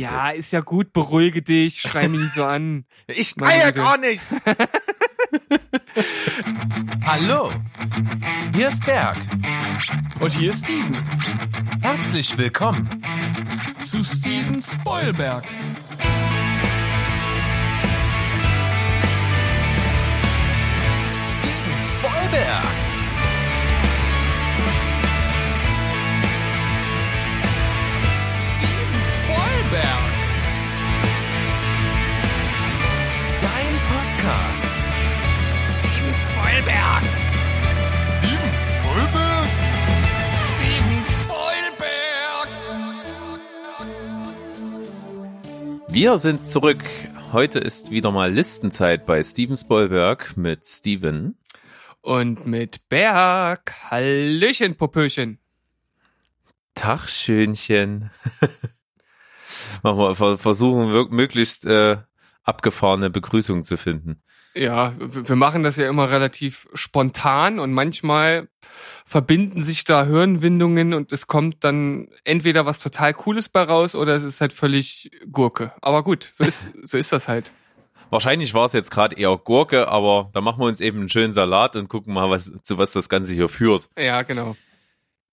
Ja, ist ja gut, beruhige dich, schrei mich nicht so an. Ich kann ja gar nicht. Hallo, hier ist Berg. Und hier ist Steven. Herzlich willkommen Zu Steven Spoilberg. Steven Spoilberg. Podcast. Steven Spoilberg. Steven Spoilberg. Wir sind zurück. Heute ist wieder mal Listenzeit bei Steven Spielberg mit Steven. Und mit Berg. Hallöchen, Popöchen. Tag, Schönchen. Machen wir, ver- versuchen möglichst äh, abgefahrene Begrüßung zu finden. Ja, wir machen das ja immer relativ spontan und manchmal verbinden sich da Hirnwindungen und es kommt dann entweder was total Cooles bei raus oder es ist halt völlig Gurke. Aber gut, so ist, so ist das halt. Wahrscheinlich war es jetzt gerade eher Gurke, aber da machen wir uns eben einen schönen Salat und gucken mal, was, zu was das Ganze hier führt. Ja, genau.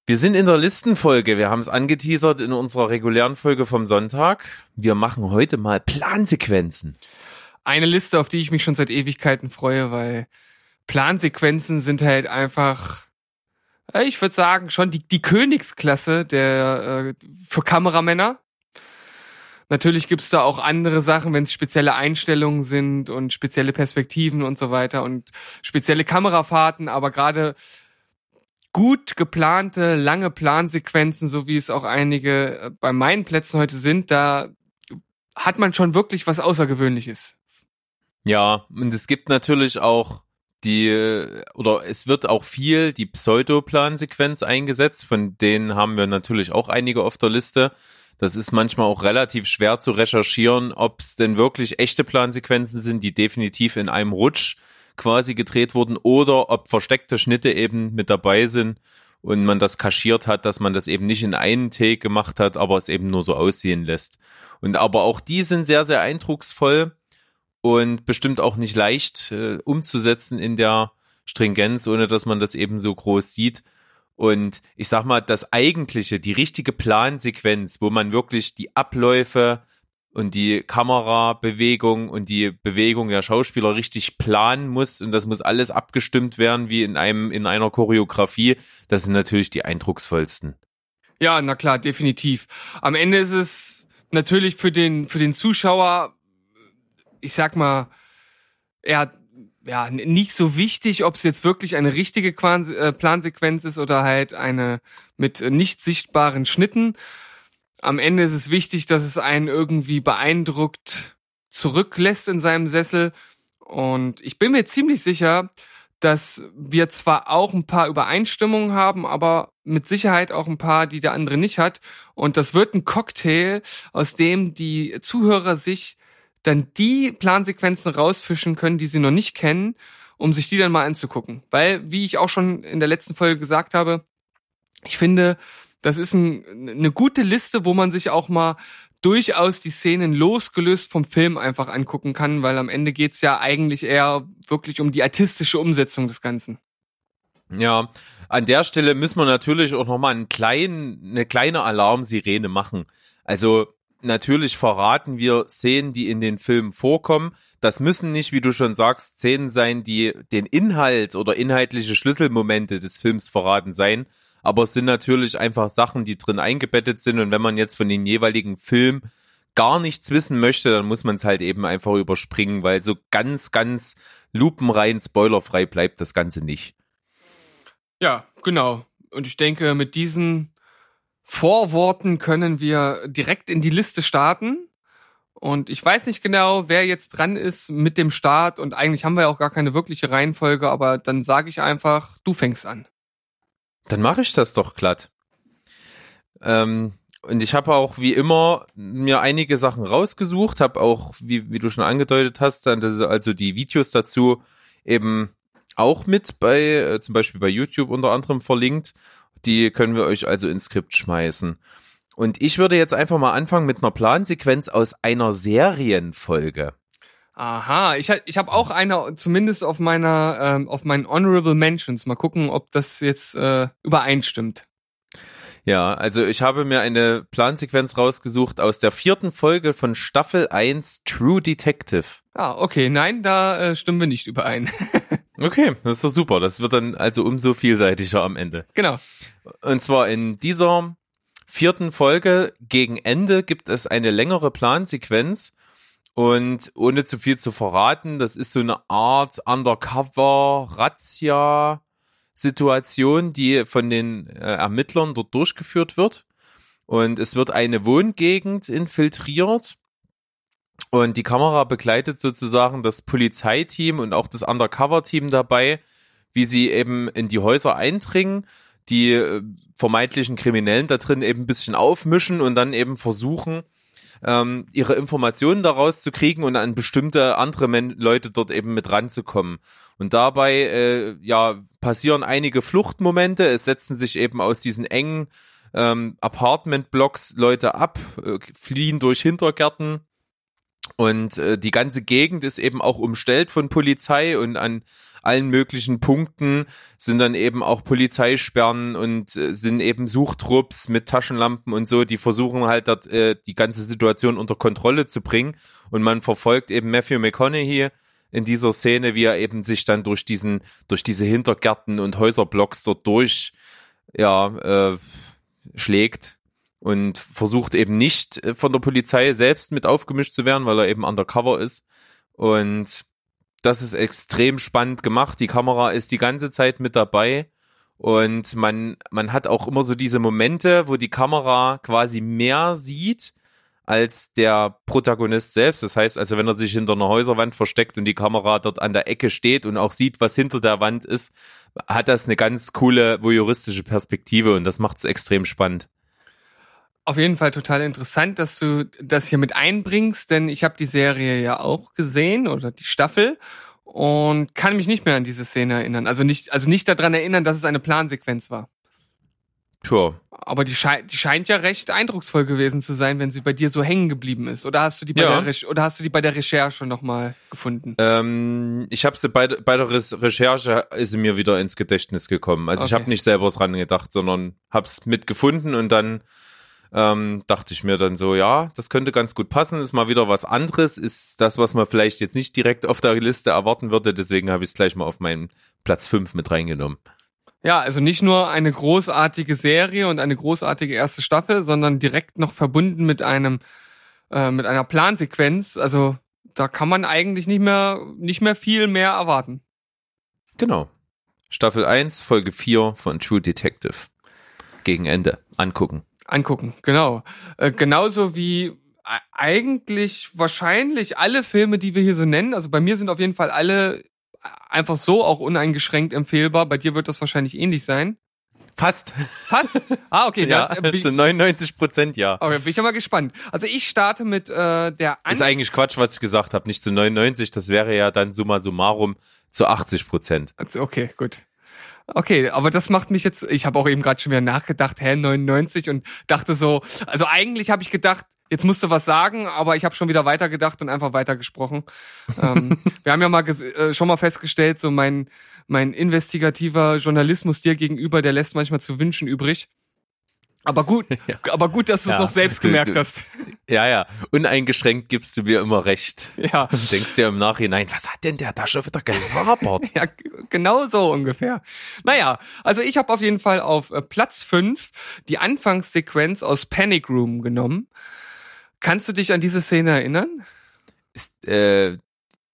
Wir sind in der Listenfolge. Wir haben es angeteasert in unserer regulären Folge vom Sonntag. Wir machen heute mal Plansequenzen. Eine Liste, auf die ich mich schon seit Ewigkeiten freue, weil Plansequenzen sind halt einfach, äh, ich würde sagen, schon die, die Königsklasse der äh, für Kameramänner. Natürlich gibt's da auch andere Sachen, wenn es spezielle Einstellungen sind und spezielle Perspektiven und so weiter und spezielle Kamerafahrten, aber gerade gut geplante, lange Plansequenzen, so wie es auch einige äh, bei meinen Plätzen heute sind, da hat man schon wirklich was Außergewöhnliches. Ja, und es gibt natürlich auch die, oder es wird auch viel die Pseudoplansequenz eingesetzt, von denen haben wir natürlich auch einige auf der Liste. Das ist manchmal auch relativ schwer zu recherchieren, ob es denn wirklich echte Plansequenzen sind, die definitiv in einem Rutsch quasi gedreht wurden, oder ob versteckte Schnitte eben mit dabei sind und man das kaschiert hat, dass man das eben nicht in einen Take gemacht hat, aber es eben nur so aussehen lässt. Und aber auch die sind sehr, sehr eindrucksvoll und bestimmt auch nicht leicht äh, umzusetzen in der Stringenz, ohne dass man das eben so groß sieht. Und ich sag mal, das eigentliche, die richtige Plansequenz, wo man wirklich die Abläufe und die Kamerabewegung und die Bewegung der Schauspieler richtig planen muss und das muss alles abgestimmt werden wie in einem in einer Choreografie, das sind natürlich die eindrucksvollsten. Ja, na klar, definitiv. Am Ende ist es natürlich für den, für den Zuschauer, ich sag mal, ja, ja, n- nicht so wichtig, ob es jetzt wirklich eine richtige äh, Plansequenz ist oder halt eine mit nicht sichtbaren Schnitten. Am Ende ist es wichtig, dass es einen irgendwie beeindruckt zurücklässt in seinem Sessel. Und ich bin mir ziemlich sicher, dass wir zwar auch ein paar Übereinstimmungen haben, aber mit Sicherheit auch ein paar, die der andere nicht hat. Und das wird ein Cocktail, aus dem die Zuhörer sich dann die Plansequenzen rausfischen können, die sie noch nicht kennen, um sich die dann mal anzugucken. Weil, wie ich auch schon in der letzten Folge gesagt habe, ich finde, das ist ein, eine gute Liste, wo man sich auch mal durchaus die Szenen losgelöst vom Film einfach angucken kann, weil am Ende geht's ja eigentlich eher wirklich um die artistische Umsetzung des Ganzen. Ja, an der Stelle müssen wir natürlich auch nochmal einen kleinen, eine kleine Alarmsirene machen. Also natürlich verraten wir Szenen, die in den Filmen vorkommen. Das müssen nicht, wie du schon sagst, Szenen sein, die den Inhalt oder inhaltliche Schlüsselmomente des Films verraten sein. Aber es sind natürlich einfach Sachen, die drin eingebettet sind. Und wenn man jetzt von den jeweiligen Film gar nichts wissen möchte, dann muss man es halt eben einfach überspringen, weil so ganz, ganz lupenrein spoilerfrei bleibt das Ganze nicht. Ja, genau. Und ich denke, mit diesen Vorworten können wir direkt in die Liste starten. Und ich weiß nicht genau, wer jetzt dran ist mit dem Start. Und eigentlich haben wir ja auch gar keine wirkliche Reihenfolge, aber dann sage ich einfach, du fängst an. Dann mache ich das doch glatt. Ähm, und ich habe auch wie immer mir einige Sachen rausgesucht, habe auch, wie, wie du schon angedeutet hast, dann also die Videos dazu eben auch mit bei, äh, zum Beispiel bei YouTube unter anderem verlinkt. Die können wir euch also ins Skript schmeißen. Und ich würde jetzt einfach mal anfangen mit einer Plansequenz aus einer Serienfolge. Aha, ich, ich habe auch eine, zumindest auf meiner, ähm, auf meinen Honorable Mentions. Mal gucken, ob das jetzt äh, übereinstimmt. Ja, also ich habe mir eine Plansequenz rausgesucht aus der vierten Folge von Staffel 1 True Detective. Ah, okay, nein, da äh, stimmen wir nicht überein. Okay, das ist doch super. Das wird dann also umso vielseitiger am Ende. genau. Und zwar in dieser vierten Folge gegen Ende gibt es eine längere Plansequenz. Und ohne zu viel zu verraten, das ist so eine Art Undercover-Razzia-Situation, die von den äh, Ermittlern dort durchgeführt wird. Und es wird eine Wohngegend infiltriert. Und die Kamera begleitet sozusagen das Polizeiteam und auch das Undercover-Team dabei, wie sie eben in die Häuser eindringen, die äh, vermeintlichen Kriminellen da drin eben ein bisschen aufmischen und dann eben versuchen, ähm, ihre Informationen daraus zu kriegen und an bestimmte andere Men Leute dort eben mit ranzukommen. Und dabei äh, ja passieren einige Fluchtmomente. Es setzen sich eben aus diesen engen ähm, Apartment-Blocks Leute ab, äh, fliehen durch Hintergärten und äh, die ganze Gegend ist eben auch umstellt von Polizei und an allen möglichen Punkten sind dann eben auch Polizeisperren und äh, sind eben Suchtrupps mit Taschenlampen und so, die versuchen halt dort, äh, die ganze Situation unter Kontrolle zu bringen. Und man verfolgt eben Matthew McConaughey in dieser Szene, wie er eben sich dann durch diesen, durch diese Hintergärten und Häuserblocks dort durch, ja, äh, schlägt und versucht eben nicht äh, von der Polizei selbst mit aufgemischt zu werden, weil er eben undercover ist. Und das ist extrem spannend gemacht. Die Kamera ist die ganze Zeit mit dabei. Und man, man hat auch immer so diese Momente, wo die Kamera quasi mehr sieht als der Protagonist selbst. Das heißt also, wenn er sich hinter einer Häuserwand versteckt und die Kamera dort an der Ecke steht und auch sieht, was hinter der Wand ist, hat das eine ganz coole voyeuristische Perspektive und das macht es extrem spannend. Auf jeden Fall total interessant, dass du das hier mit einbringst, denn ich habe die Serie ja auch gesehen oder die Staffel und kann mich nicht mehr an diese Szene erinnern. Also nicht, also nicht daran erinnern, dass es eine Plansequenz war. Sure. Aber die, schei die scheint ja recht eindrucksvoll gewesen zu sein, wenn sie bei dir so hängen geblieben ist. Oder hast du die bei Ja. der Re oder hast du die bei der Recherche nochmal gefunden? Ähm, ich habe sie bei, bei der Res- Recherche ist sie mir wieder ins Gedächtnis gekommen. Also ich Okay. habe nicht selber dran gedacht, sondern hab's mitgefunden und dann ähm, dachte ich mir dann so, ja, das könnte ganz gut passen, ist mal wieder was anderes, ist das, was man vielleicht jetzt nicht direkt auf der Liste erwarten würde, deswegen habe ich es gleich mal auf meinen Platz 5 mit reingenommen. Ja, also nicht nur eine großartige Serie und eine großartige erste Staffel, sondern direkt noch verbunden mit einem äh, mit einer Plansequenz. Also da kann man eigentlich nicht mehr nicht mehr viel mehr erwarten. Genau. Staffel 1, Folge 4 von True Detective. Gegen Ende. Angucken. Angucken, genau. Äh, genauso wie e- eigentlich wahrscheinlich alle Filme, die wir hier so nennen. Also bei mir sind auf jeden Fall alle einfach so auch uneingeschränkt empfehlbar. Bei dir wird das wahrscheinlich ähnlich sein. Passt. Fast? Ah, okay. Ja, dann, äh, zu 99 Prozent ja. okay, bin ich ja mal gespannt. Also ich starte mit äh, der Ist eigentlich Quatsch, was ich gesagt habe. Nicht zu 99, das wäre ja dann summa summarum zu 80 Prozent. Also, Okay, gut. Okay, aber das macht mich jetzt, ich habe auch eben gerade schon wieder nachgedacht, hä, 99 und dachte so, also eigentlich habe ich gedacht, jetzt musst du was sagen, aber ich habe schon wieder weitergedacht und einfach weitergesprochen. ähm, wir haben ja mal äh, schon mal festgestellt, so mein, mein investigativer Journalismus dir gegenüber, der lässt manchmal zu wünschen übrig. Aber gut, aber gut, dass du es Ja. noch selbst gemerkt hast. Ja, ja. Uneingeschränkt gibst du mir immer recht. ja. Und denkst dir im Nachhinein, was hat denn der da schon wieder gelabert? Ja, genau so ungefähr. Naja, also ich habe auf jeden Fall auf äh, Platz 5 die Anfangssequenz aus Panic Room genommen. Kannst du dich an diese Szene erinnern? Ist, äh,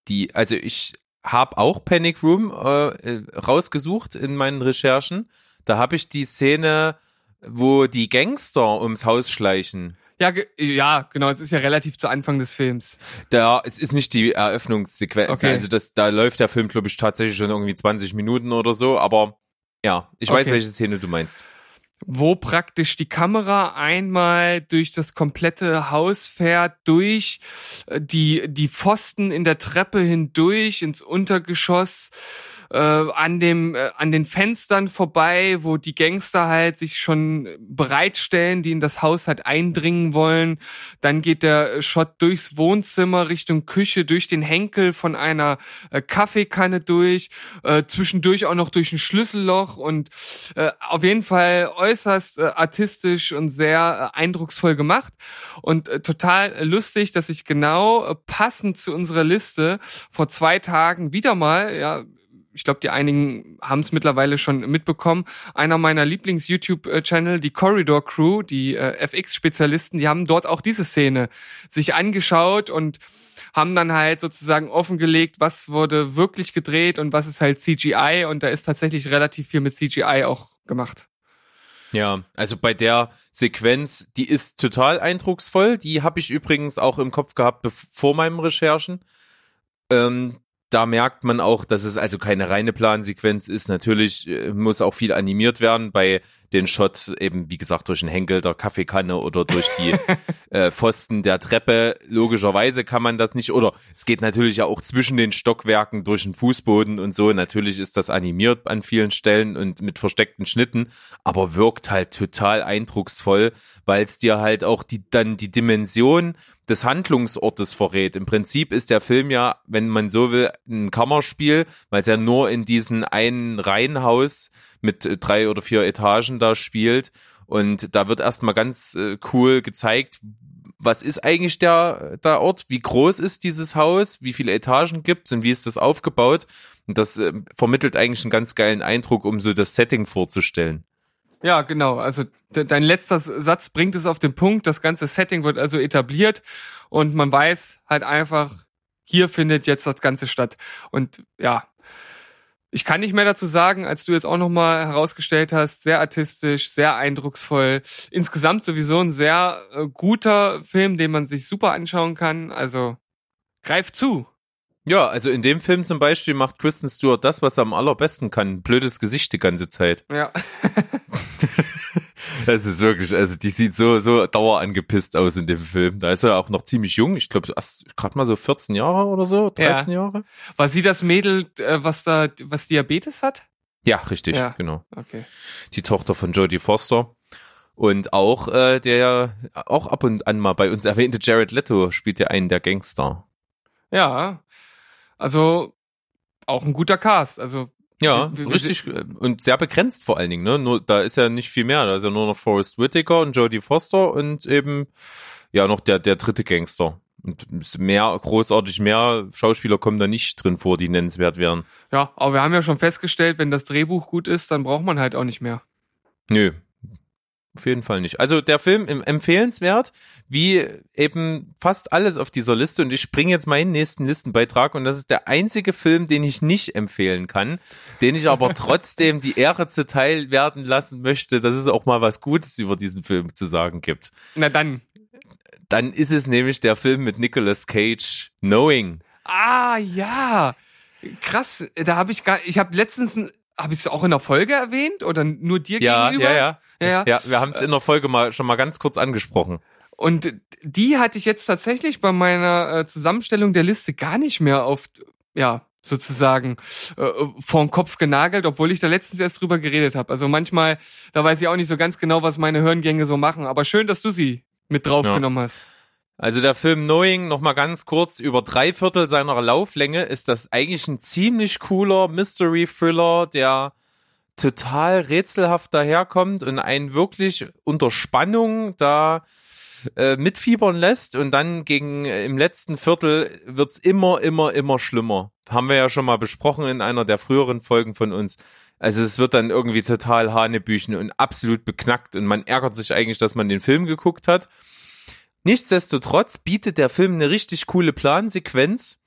die, also ich habe auch Panic Room äh, äh, rausgesucht in meinen Recherchen. Da habe ich die Szene, wo die Gangster ums Haus schleichen. Ja, ja, genau, es ist ja relativ zu Anfang des Films. Da, es ist nicht die Eröffnungssequenz. Okay. Also das, da läuft der Film, glaube ich, tatsächlich schon irgendwie 20 Minuten oder so, aber ja, ich weiß, Okay. welche Szene du meinst. Wo praktisch die Kamera einmal durch das komplette Haus fährt, durch äh, die, die Pfosten in der Treppe hindurch ins Untergeschoss äh, an dem äh, an den Fenstern vorbei, wo die Gangster halt sich schon bereitstellen, die in das Haus halt eindringen wollen. Dann geht der Shot durchs Wohnzimmer Richtung Küche, durch den Henkel von einer äh, Kaffeekanne durch, äh, zwischendurch auch noch durch ein Schlüsselloch und äh, auf jeden Fall äußerst äh, artistisch und sehr äh, eindrucksvoll gemacht und äh, total lustig, dass ich genau äh, passend zu unserer Liste vor zwei Tagen wieder mal, ja, ich glaube, die einigen haben es mittlerweile schon mitbekommen. Einer meiner Lieblings-YouTube-Channel, die Corridor Crew, die äh, FX-Spezialisten, die haben dort auch diese Szene sich angeschaut und haben dann halt sozusagen offengelegt, was wurde wirklich gedreht und was ist halt CGI und da ist tatsächlich relativ viel mit CGI auch gemacht. Ja, also bei der Sequenz, die ist total eindrucksvoll. Die habe ich übrigens auch im Kopf gehabt vor meinem Recherchen. Ähm, da merkt man auch, dass es also keine reine Plansequenz ist. Natürlich äh, muss auch viel animiert werden bei den Shot eben, wie gesagt, durch den Henkel der Kaffeekanne oder durch die äh, Pfosten der Treppe. Logischerweise kann man das nicht, oder es geht natürlich ja auch zwischen den Stockwerken durch den Fußboden und so. Natürlich ist das animiert an vielen Stellen und mit versteckten Schnitten, aber wirkt halt total eindrucksvoll, weil es dir halt auch die, dann die Dimension des Handlungsortes verrät. Im Prinzip ist der Film ja, wenn man so will, ein Kammerspiel, weil es ja nur in diesem einen Reihenhaus mit äh, drei oder vier Etagen da spielt. Und da wird erstmal ganz äh, cool gezeigt, was ist eigentlich der, der Ort, wie groß ist dieses Haus, wie viele Etagen gibt's und wie ist das aufgebaut. Und das äh, vermittelt eigentlich einen ganz geilen Eindruck, um so das Setting vorzustellen. Ja, genau. Also de dein letzter Satz bringt es auf den Punkt. Das ganze Setting wird also etabliert und man weiß halt einfach, hier findet jetzt das Ganze statt. Und ja, ich kann nicht mehr dazu sagen, als du jetzt auch nochmal herausgestellt hast, sehr artistisch, sehr eindrucksvoll. Insgesamt sowieso ein sehr äh, guter Film, den man sich super anschauen kann. Also greif zu. Ja, also in dem Film zum Beispiel macht Kristen Stewart das, was er am allerbesten kann. Blödes Gesicht die ganze Zeit. Ja. das ist wirklich, also die sieht so, so dauerangepisst aus in dem Film. Da ist er auch noch ziemlich jung. Ich glaube, gerade mal so 14 Jahre oder so, 13 ja. Jahre. War sie das Mädel, äh, was da, was Diabetes hat? Ja, richtig, ja. genau. Okay. Die Tochter von Jodie Foster. Und auch äh, der auch ab und an mal bei uns erwähnte Jared Leto spielt ja einen der Gangster. Ja, also auch ein guter Cast. Also ja, wir, richtig und sehr begrenzt vor allen Dingen. Ne? Nur da ist ja nicht viel mehr. Da ist ja nur noch Forrest Whitaker und Jodie Foster und eben ja noch der der dritte Gangster. Und mehr großartig mehr Schauspieler kommen da nicht drin vor, die nennenswert wären. Ja, aber wir haben ja schon festgestellt, wenn das Drehbuch gut ist, dann braucht man halt auch nicht mehr. Nö, auf jeden Fall nicht. Also der Film empfehlenswert, wie eben fast alles auf dieser Liste. Und ich springe jetzt meinen nächsten Listenbeitrag und das ist der einzige Film, den ich nicht empfehlen kann, den ich aber trotzdem die Ehre zuteil werden lassen möchte, dass es auch mal was Gutes über diesen Film zu sagen gibt. Na dann. Dann ist es nämlich der Film mit Nicolas Cage, Knowing. Ah ja, krass. Da habe ich gar, ich habe letztens habe ich es auch in der Folge erwähnt oder nur dir ja, gegenüber? Ja, ja, ja. Ja, ja wir haben es in der Folge mal schon mal ganz kurz angesprochen. Und die hatte ich jetzt tatsächlich bei meiner äh, Zusammenstellung der Liste gar nicht mehr auf, ja, sozusagen äh, vor den Kopf genagelt, obwohl ich da letztens erst drüber geredet habe. Also manchmal, da weiß ich auch nicht so ganz genau, was meine Hirngänge so machen. Aber schön, dass du sie mit draufgenommen ja. hast. Also der Film Knowing, noch mal ganz kurz, über drei Viertel seiner Lauflänge ist das eigentlich ein ziemlich cooler Mystery-Thriller, der total rätselhaft daherkommt und einen wirklich unter Spannung da äh, mitfiebern lässt und dann gegen äh, im letzten Viertel wird's immer, immer, immer schlimmer. Haben wir ja schon mal besprochen in einer der früheren Folgen von uns. Also es wird dann irgendwie total Hanebüchen und absolut beknackt und man ärgert sich eigentlich, dass man den Film geguckt hat. Nichtsdestotrotz bietet der Film eine richtig coole Plansequenz.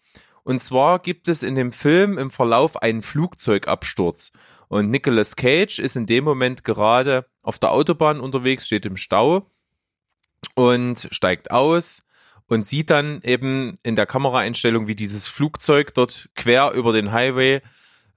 Und zwar gibt es in dem Film im Verlauf einen Flugzeugabsturz. Und Nicolas Cage ist in dem Moment gerade auf der Autobahn unterwegs, steht im Stau und steigt aus und sieht dann eben in der Kameraeinstellung, wie dieses Flugzeug dort quer über den Highway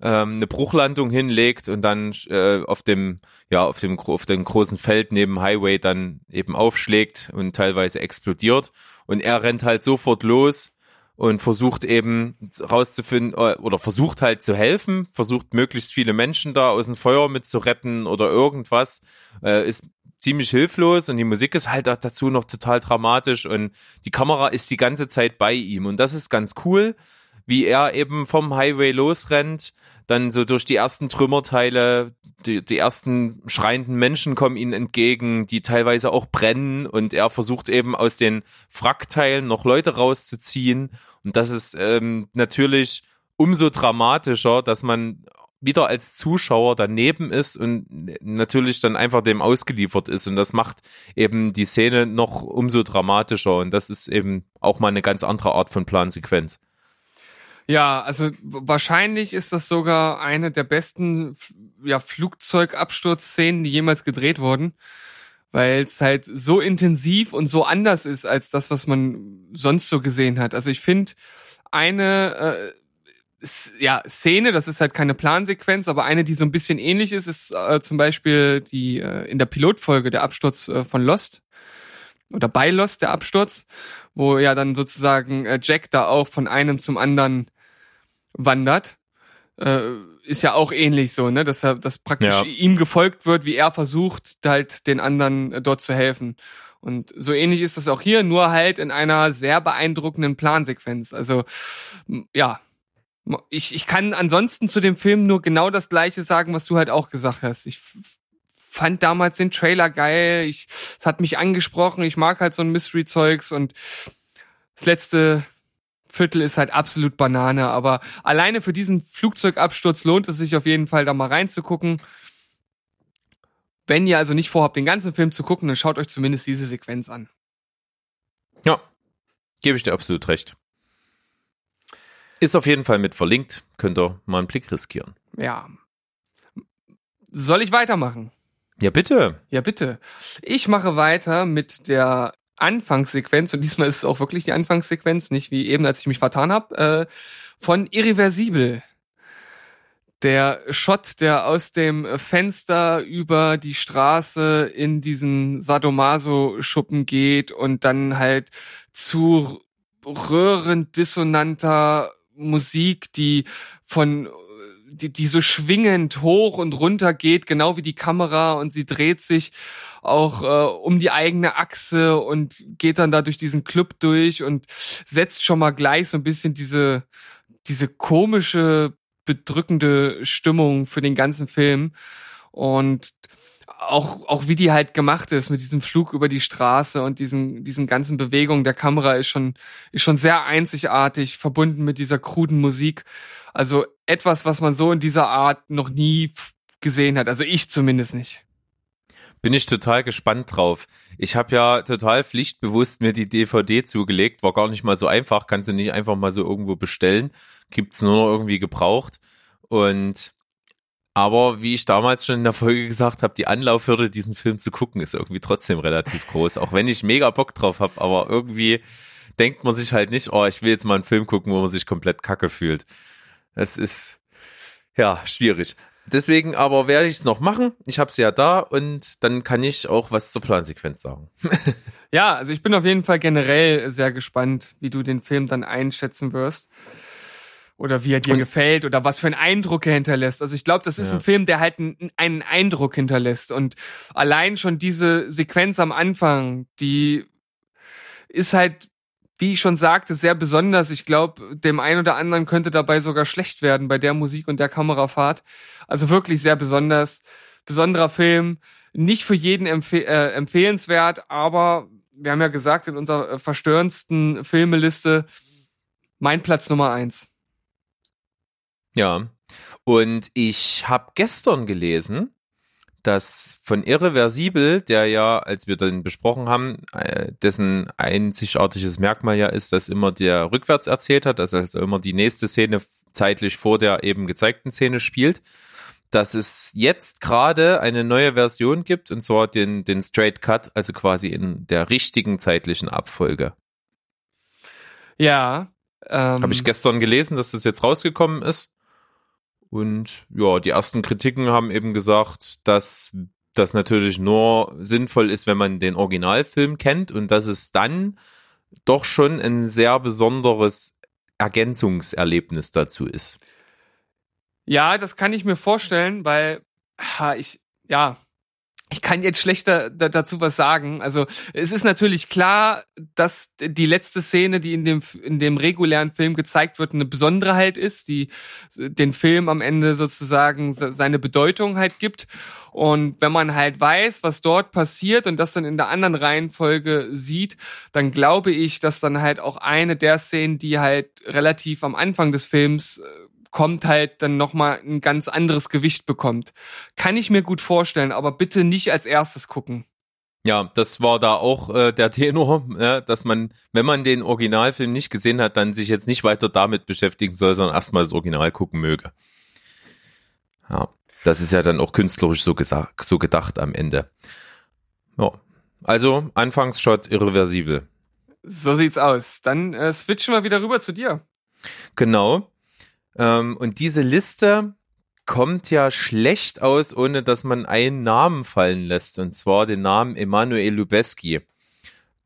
ähm, eine Bruchlandung hinlegt und dann äh, auf dem ja auf dem auf dem großen Feld neben Highway dann eben aufschlägt und teilweise explodiert. Und er rennt halt sofort los und versucht eben rauszufinden äh, oder versucht halt zu helfen, versucht möglichst viele Menschen da aus dem Feuer mitzuretten oder irgendwas, äh, ist ziemlich hilflos und die Musik ist halt dazu noch total dramatisch und die Kamera ist die ganze Zeit bei ihm. Und das ist ganz cool, wie er eben vom Highway losrennt, dann so durch die ersten Trümmerteile, die, die ersten schreienden Menschen kommen ihnen entgegen, die teilweise auch brennen und er versucht eben aus den Wrackteilen noch Leute rauszuziehen und das ist ähm, natürlich umso dramatischer, dass man wieder als Zuschauer daneben ist und natürlich dann einfach dem ausgeliefert ist. Und das macht eben die Szene noch umso dramatischer. Und das ist eben auch mal eine ganz andere Art von Plansequenz. Ja, also wahrscheinlich ist das sogar eine der besten ja, Flugzeugabsturzszenen, die jemals gedreht wurden, weil es halt so intensiv und so anders ist als das, was man sonst so gesehen hat. Also ich finde eine äh, ja, Szene, das ist halt keine Plansequenz, aber eine, die so ein bisschen ähnlich ist, ist äh, zum Beispiel die äh, in der Pilotfolge der Absturz äh, von Lost oder bei Lost der Absturz, wo ja dann sozusagen äh, Jack da auch von einem zum anderen wandert. Äh, ist ja auch ähnlich so, ne, dass er, dass praktisch ja. ihm gefolgt wird, wie er versucht, halt den anderen äh, dort zu helfen. Und so ähnlich ist das auch hier, nur halt in einer sehr beeindruckenden Plansequenz. Also ja, ich, ich kann ansonsten zu dem Film nur genau das gleiche sagen, was du halt auch gesagt hast. Ich fand damals den Trailer geil, ich, es hat mich angesprochen, ich mag halt so ein Mystery-Zeugs und das letzte Viertel ist halt absolut Banane, aber alleine für diesen Flugzeugabsturz lohnt es sich auf jeden Fall da mal reinzugucken. Wenn ihr also nicht vorhabt, den ganzen Film zu gucken, dann schaut euch zumindest diese Sequenz an. Ja, gebe ich dir absolut recht. Ist auf jeden Fall mit verlinkt. Könnt ihr mal einen Blick riskieren. Ja. Soll ich weitermachen? Ja, bitte. Ja, bitte. Ich mache weiter mit der Anfangssequenz, und diesmal ist es auch wirklich die Anfangssequenz, nicht wie eben, als ich mich vertan habe, äh, von Irreversibel. Der Shot, der aus dem Fenster über die Straße in diesen Sadomaso-Schuppen geht und dann halt zu röhrend dissonanter Musik, die von die, die so schwingend hoch und runter geht, genau wie die Kamera und sie dreht sich auch äh, um die eigene Achse und geht dann da durch diesen Club durch und setzt schon mal gleich so ein bisschen diese diese komische bedrückende Stimmung für den ganzen Film. Und auch, auch wie die halt gemacht ist mit diesem Flug über die Straße und diesen, diesen ganzen Bewegungen der Kamera ist schon, ist schon sehr einzigartig, verbunden mit dieser kruden Musik. Also etwas, was man so in dieser Art noch nie gesehen hat. Also ich zumindest nicht. Bin ich total gespannt drauf. Ich habe ja total pflichtbewusst mir die DVD zugelegt. War gar nicht mal so einfach. Kannst du nicht einfach mal so irgendwo bestellen. Gibt's nur noch irgendwie gebraucht. Und aber wie ich damals schon in der Folge gesagt habe, die Anlaufhürde, diesen Film zu gucken, ist irgendwie trotzdem relativ groß. Auch wenn ich mega Bock drauf habe, aber irgendwie denkt man sich halt nicht, oh, ich will jetzt mal einen Film gucken, wo man sich komplett kacke fühlt. Es ist ja schwierig. Deswegen aber werde ich es noch machen. Ich habe sie ja da und dann kann ich auch was zur Plansequenz sagen. ja, also ich bin auf jeden Fall generell sehr gespannt, wie du den Film dann einschätzen wirst oder wie er dir und gefällt oder was für einen Eindruck er hinterlässt. Also ich glaube, das ist ja. ein Film, der halt einen, einen Eindruck hinterlässt und allein schon diese Sequenz am Anfang, die ist halt, wie ich schon sagte, sehr besonders. Ich glaube, dem einen oder anderen könnte dabei sogar schlecht werden bei der Musik und der Kamerafahrt. Also wirklich sehr besonders, besonderer Film. Nicht für jeden empfe äh, empfehlenswert, aber wir haben ja gesagt in unserer verstörendsten Filmeliste mein Platz Nummer eins. Ja, und ich habe gestern gelesen, dass von Irreversibel, der ja, als wir den besprochen haben, äh, dessen einzigartiges Merkmal ja ist, dass immer der rückwärts erzählt hat, dass also immer die nächste Szene zeitlich vor der eben gezeigten Szene spielt, dass es jetzt gerade eine neue Version gibt, und zwar den, den Straight Cut, also quasi in der richtigen zeitlichen Abfolge. Ja. Ähm, Habe ich gestern gelesen, dass das jetzt rausgekommen ist. Und ja, die ersten Kritiken haben eben gesagt, dass das natürlich nur sinnvoll ist, wenn man den Originalfilm kennt und dass es dann doch schon ein sehr besonderes Ergänzungserlebnis dazu ist. Ja, das kann ich mir vorstellen, weil ich, ja, ich kann jetzt schlechter da, dazu was sagen. Also es ist natürlich klar, dass die letzte Szene, die in dem in dem regulären Film gezeigt wird, eine Besonderheit halt ist, die den Film am Ende sozusagen seine Bedeutung halt gibt. Und wenn man halt weiß, was dort passiert und das dann in der anderen Reihenfolge sieht, dann glaube ich, dass dann halt auch eine der Szenen, die halt relativ am Anfang des Films äh, kommt halt dann nochmal ein ganz anderes Gewicht bekommt. Kann ich mir gut vorstellen, aber bitte nicht als erstes gucken. Ja, das war da auch äh, der Tenor, ja, dass man, wenn man den Originalfilm nicht gesehen hat, dann sich jetzt nicht weiter damit beschäftigen soll, sondern erstmal das Original gucken möge. Ja, das ist ja dann auch künstlerisch so gesagt, so gedacht am Ende. Ja, also Anfangsshot irreversibel. So sieht's aus. Dann äh, switchen wir wieder rüber zu dir. Genau. Ähm, und diese Liste kommt ja schlecht aus, ohne dass man einen Namen fallen lässt. Und zwar den Namen Emanuel Lubeski,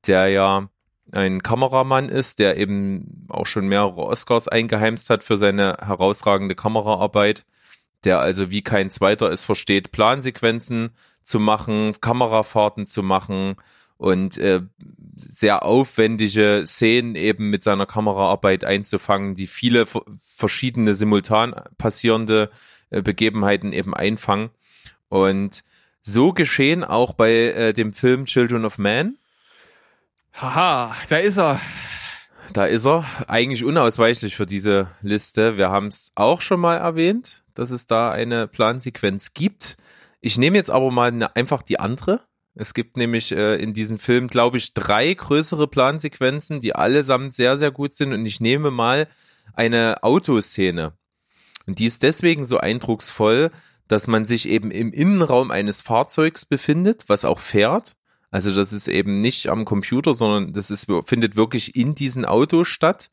der ja ein Kameramann ist, der eben auch schon mehrere Oscars eingeheimst hat für seine herausragende Kameraarbeit, der also wie kein zweiter es versteht, Plansequenzen zu machen, Kamerafahrten zu machen und äh, sehr aufwendige Szenen eben mit seiner Kameraarbeit einzufangen, die viele verschiedene simultan passierende äh, Begebenheiten eben einfangen. Und so geschehen auch bei äh, dem Film Children of Man. Haha, da ist er. Da ist er, eigentlich unausweichlich für diese Liste. Wir haben es auch schon mal erwähnt, dass es da eine Plansequenz gibt. Ich nehme jetzt aber mal eine, einfach die andere, es gibt nämlich äh, in diesem Film, glaube ich, drei größere Plansequenzen, die allesamt sehr, sehr gut sind. Und ich nehme mal eine Autoszene. Und die ist deswegen so eindrucksvoll, dass man sich eben im Innenraum eines Fahrzeugs befindet, was auch fährt. Also das ist eben nicht am Computer, sondern das ist, findet wirklich in diesem Auto statt.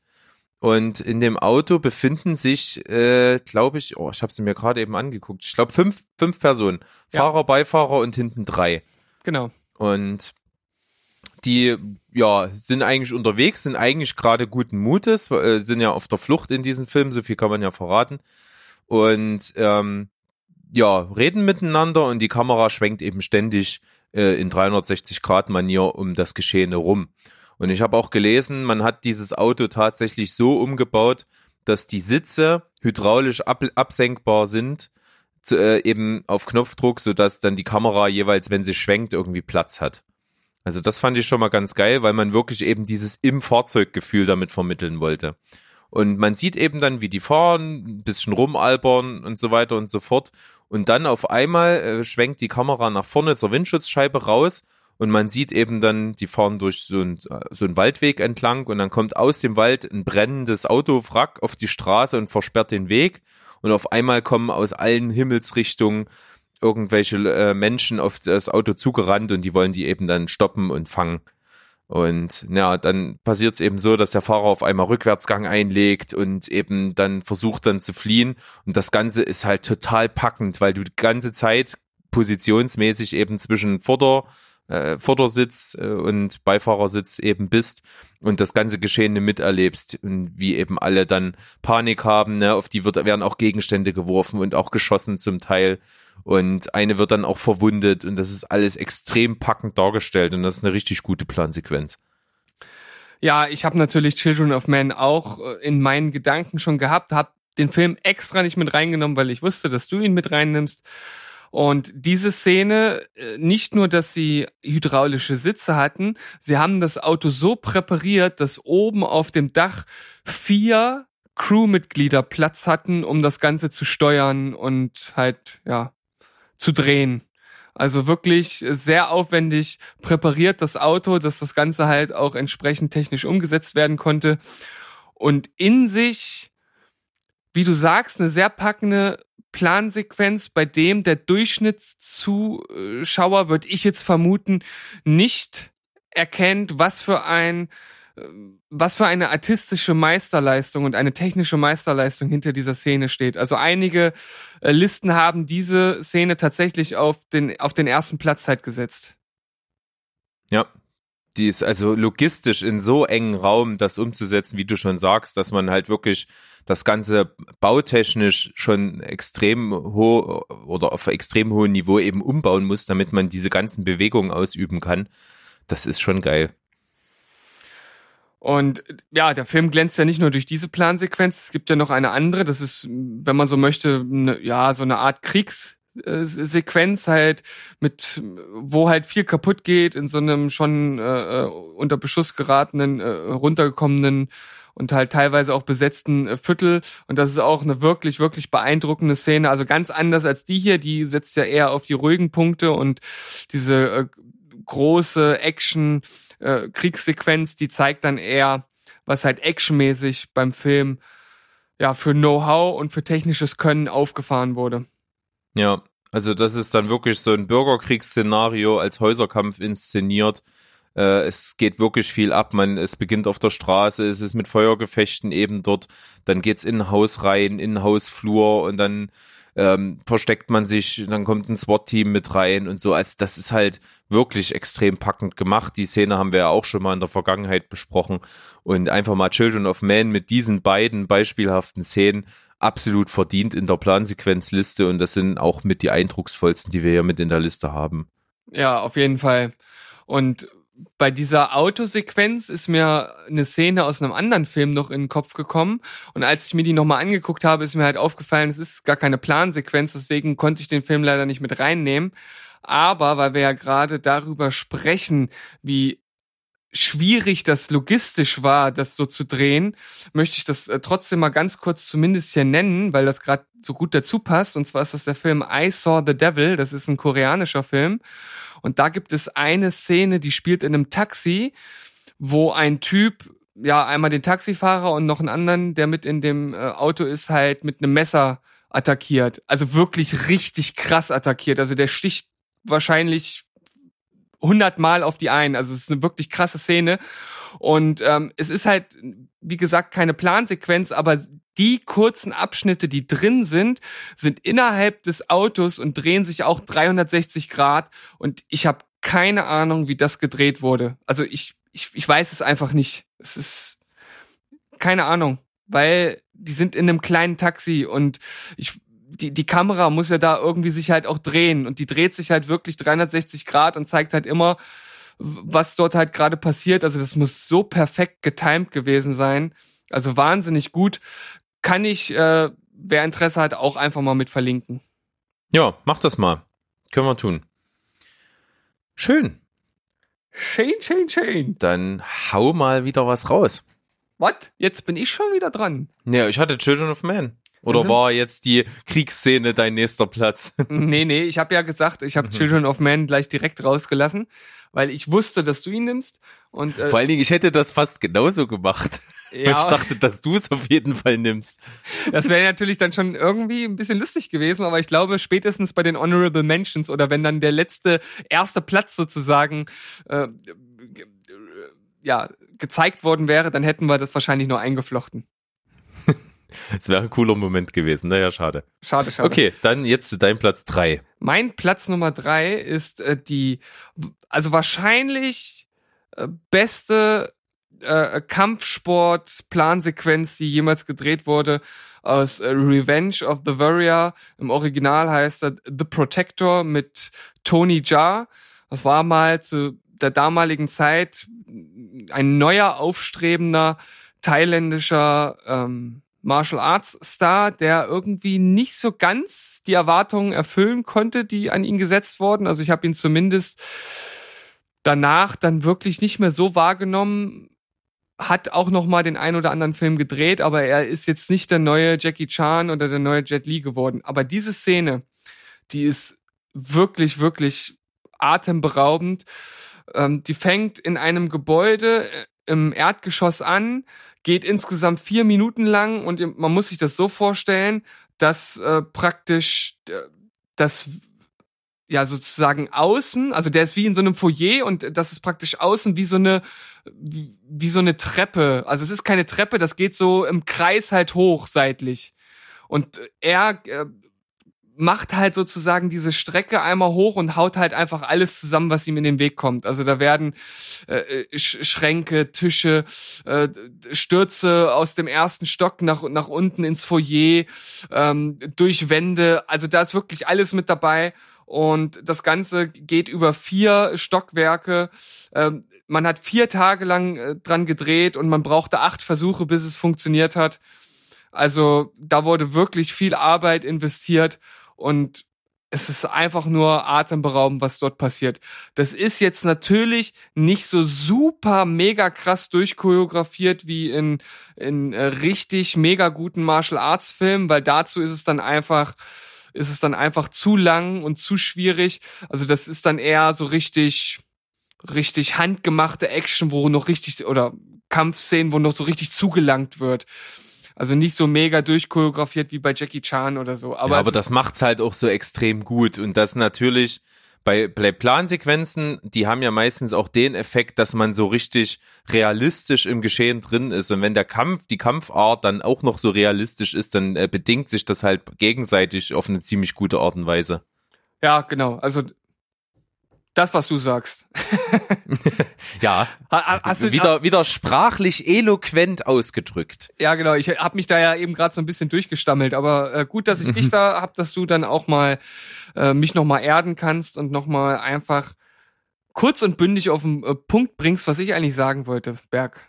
Und in dem Auto befinden sich, äh, glaube ich, oh, ich habe sie mir gerade eben angeguckt. Ich glaube fünf, fünf Personen. Ja. Fahrer, Beifahrer und hinten drei. Genau. Und die ja sind eigentlich unterwegs, sind eigentlich gerade guten Mutes, äh, sind ja auf der Flucht in diesem Film, so viel kann man ja verraten. Und ähm, ja, reden miteinander und die Kamera schwenkt eben ständig äh, in 360 Grad Manier um das Geschehene rum. Und ich habe auch gelesen, man hat dieses Auto tatsächlich so umgebaut, dass die Sitze hydraulisch ab absenkbar sind zu, äh, eben auf Knopfdruck, sodass dann die Kamera jeweils, wenn sie schwenkt, irgendwie Platz hat. Also das fand ich schon mal ganz geil, weil man wirklich eben dieses im Fahrzeuggefühl damit vermitteln wollte. Und man sieht eben dann, wie die fahren, ein bisschen rumalbern und so weiter und so fort. Und dann auf einmal äh, schwenkt die Kamera nach vorne zur Windschutzscheibe raus und man sieht eben dann, die fahren durch so einen, so einen Waldweg entlang und dann kommt aus dem Wald ein brennendes Autowrack auf die Straße und versperrt den Weg und auf einmal kommen aus allen Himmelsrichtungen irgendwelche äh, Menschen auf das Auto zugerannt und die wollen die eben dann stoppen und fangen. Und ja, dann passiert es eben so, dass der Fahrer auf einmal Rückwärtsgang einlegt und eben dann versucht dann zu fliehen. Und das Ganze ist halt total packend, weil du die ganze Zeit positionsmäßig eben zwischen Vorder- äh, Vordersitz äh, und Beifahrersitz eben bist und das ganze Geschehene miterlebst und wie eben alle dann Panik haben, ne? auf die wird, werden auch Gegenstände geworfen und auch geschossen zum Teil und eine wird dann auch verwundet und das ist alles extrem packend dargestellt und das ist eine richtig gute Plansequenz. Ja, ich habe natürlich Children of Men auch äh, in meinen Gedanken schon gehabt, habe den Film extra nicht mit reingenommen, weil ich wusste, dass du ihn mit reinnimmst. Und diese Szene, äh, nicht nur, dass sie hydraulische Sitze hatten, sie haben das Auto so präpariert, dass oben auf dem Dach vier Crewmitglieder Platz hatten, um das Ganze zu steuern und halt, ja, zu drehen. Also wirklich sehr aufwendig präpariert das Auto, dass das Ganze halt auch entsprechend technisch umgesetzt werden konnte. Und in sich, wie du sagst, eine sehr packende Plansequenz, bei dem der Durchschnittszuschauer, würde ich jetzt vermuten, nicht erkennt, was für ein was für eine artistische Meisterleistung und eine technische Meisterleistung hinter dieser Szene steht. Also einige äh, Listen haben diese Szene tatsächlich auf den, auf den ersten Platz halt gesetzt. Ja, die ist also logistisch in so engen Raum, das umzusetzen, wie du schon sagst, dass man halt wirklich das Ganze bautechnisch schon extrem hoch oder auf extrem hohem Niveau eben umbauen muss, damit man diese ganzen Bewegungen ausüben kann. Das ist schon geil. Und ja, der Film glänzt ja nicht nur durch diese Plansequenz, es gibt ja noch eine andere, das ist, wenn man so möchte, eine, ja, so eine Art Kriegssequenz halt mit, wo halt viel kaputt geht in so einem schon äh, unter Beschuss geratenen, äh, runtergekommenen und halt teilweise auch besetzten äh, Viertel. Und das ist auch eine wirklich, wirklich beeindruckende Szene. Also ganz anders als die hier, die setzt ja eher auf die ruhigen Punkte und diese äh, große Action äh, Kriegssequenz, die zeigt dann eher, was halt actionmäßig beim Film ja für Know-how und für technisches Können aufgefahren wurde. Ja, also das ist dann wirklich so ein Bürgerkriegsszenario als Häuserkampf inszeniert. Äh, es geht wirklich viel ab. Man, es beginnt auf der Straße, es ist mit Feuergefechten eben dort. Dann geht's in Haus rein, in Hausflur und dann ähm, versteckt man sich, dann kommt ein SWAT-Team mit rein und so. Also das ist halt wirklich extrem packend gemacht. Die Szene haben wir ja auch schon mal in der Vergangenheit besprochen. Und einfach mal Children of Man mit diesen beiden beispielhaften Szenen absolut verdient in der Plansequenzliste und das sind auch mit die eindrucksvollsten, die wir hier mit in der Liste haben. Ja, auf jeden Fall. Und bei dieser Autosequenz ist mir eine Szene aus einem anderen Film noch in den Kopf gekommen. Und als ich mir die nochmal angeguckt habe, ist mir halt aufgefallen, es ist gar keine Plansequenz, deswegen konnte ich den Film leider nicht mit reinnehmen. Aber weil wir ja gerade darüber sprechen, wie schwierig das logistisch war, das so zu drehen, möchte ich das äh, trotzdem mal ganz kurz zumindest hier nennen, weil das gerade so gut dazu passt. Und zwar ist das der Film I Saw the Devil. Das ist ein koreanischer Film. Und da gibt es eine Szene, die spielt in einem Taxi, wo ein Typ, ja, einmal den Taxifahrer und noch einen anderen, der mit in dem äh, Auto ist, halt mit einem Messer attackiert. Also wirklich richtig krass attackiert. Also der sticht wahrscheinlich hundertmal auf die ein. Also es ist eine wirklich krasse Szene. Und ähm, es ist halt, wie gesagt, keine Plansequenz, aber die kurzen Abschnitte, die drin sind, sind innerhalb des Autos und drehen sich auch 360 Grad. Und ich habe keine Ahnung, wie das gedreht wurde. Also ich, ich, ich weiß es einfach nicht. Es ist keine Ahnung, weil die sind in einem kleinen Taxi und ich die, die Kamera muss ja da irgendwie sich halt auch drehen und die dreht sich halt wirklich 360 Grad und zeigt halt immer, was dort halt gerade passiert. Also das muss so perfekt getimed gewesen sein. Also wahnsinnig gut. Kann ich, äh, wer Interesse hat, auch einfach mal mit verlinken. Ja, mach das mal. Können wir tun. Schön. Schön, schön, schön. Dann hau mal wieder was raus. Was? Jetzt bin ich schon wieder dran. Ja, ich hatte Children of Man. Oder war jetzt die Kriegsszene dein nächster Platz? nee, nee, ich habe ja gesagt, ich habe mhm. Children of Man gleich direkt rausgelassen, weil ich wusste, dass du ihn nimmst. Und, äh, Vor allen Dingen, ich hätte das fast genauso gemacht. Ja. ich dachte, dass du es auf jeden Fall nimmst. Das wäre natürlich dann schon irgendwie ein bisschen lustig gewesen, aber ich glaube, spätestens bei den Honorable Mentions oder wenn dann der letzte erste Platz sozusagen äh, ja gezeigt worden wäre, dann hätten wir das wahrscheinlich nur eingeflochten. Es wäre ein cooler Moment gewesen. Naja, schade. Schade, schade. Okay, dann jetzt dein Platz drei. Mein Platz Nummer drei ist äh, die, also wahrscheinlich äh, beste äh, Kampfsport-Plansequenz, die jemals gedreht wurde, aus äh, Revenge of the Warrior. Im Original heißt er The Protector mit Tony Jaa. Das war mal zu der damaligen Zeit ein neuer, aufstrebender thailändischer ähm, Martial Arts Star, der irgendwie nicht so ganz die Erwartungen erfüllen konnte, die an ihn gesetzt wurden. Also ich habe ihn zumindest danach dann wirklich nicht mehr so wahrgenommen. Hat auch noch mal den ein oder anderen Film gedreht, aber er ist jetzt nicht der neue Jackie Chan oder der neue Jet Li geworden. Aber diese Szene, die ist wirklich, wirklich atemberaubend. Ähm, die fängt in einem Gebäude äh, im Erdgeschoss an, geht insgesamt vier Minuten lang und man muss sich das so vorstellen, dass äh, praktisch äh, das ja sozusagen außen, also der ist wie in so einem Foyer und das ist praktisch außen wie so eine wie, wie so eine Treppe. Also es ist keine Treppe, das geht so im Kreis halt hoch seitlich. Und er äh, macht halt sozusagen diese Strecke einmal hoch und haut halt einfach alles zusammen, was ihm in den Weg kommt. Also da werden äh, Sch Schränke, Tische, äh, Stürze aus dem ersten Stock nach, nach unten ins Foyer, ähm, durch Wände. Also da ist wirklich alles mit dabei. Und das Ganze geht über vier Stockwerke. Ähm, man hat vier Tage lang äh, dran gedreht und man brauchte acht Versuche, bis es funktioniert hat. Also da wurde wirklich viel Arbeit investiert und es ist einfach nur atemberaubend, was dort passiert. Das ist jetzt natürlich nicht so super mega krass durchchoreografiert wie in, in äh, richtig mega guten Martial Arts Filmen, weil dazu ist es dann einfach, ist es dann einfach zu lang und zu schwierig. Also das ist dann eher so richtig, richtig handgemachte Action, wo noch richtig, oder Kampfszenen, wo noch so richtig zugelangt wird. Also nicht so mega durchchoreografiert wie bei Jackie Chan oder so. Aber, ja, aber es das macht's halt auch so extrem gut und das natürlich bei, bei Plansequenzen, die haben ja meistens auch den Effekt, dass man so richtig realistisch im Geschehen drin ist und wenn der Kampf, die Kampfart dann auch noch so realistisch ist, dann äh, bedingt sich das halt gegenseitig auf eine ziemlich gute Art und Weise. ja, genau. Also das, was du sagst. Ja, Ha- ha- Hast du, wieder, wieder sprachlich eloquent ausgedrückt. Ja, genau. Ich habe mich da ja eben gerade so ein bisschen durchgestammelt, aber äh, gut, dass ich dich da hab, dass du dann auch mal äh, mich noch mal erden kannst und noch mal einfach kurz und bündig auf den äh, Punkt bringst, was ich eigentlich sagen wollte, Berg.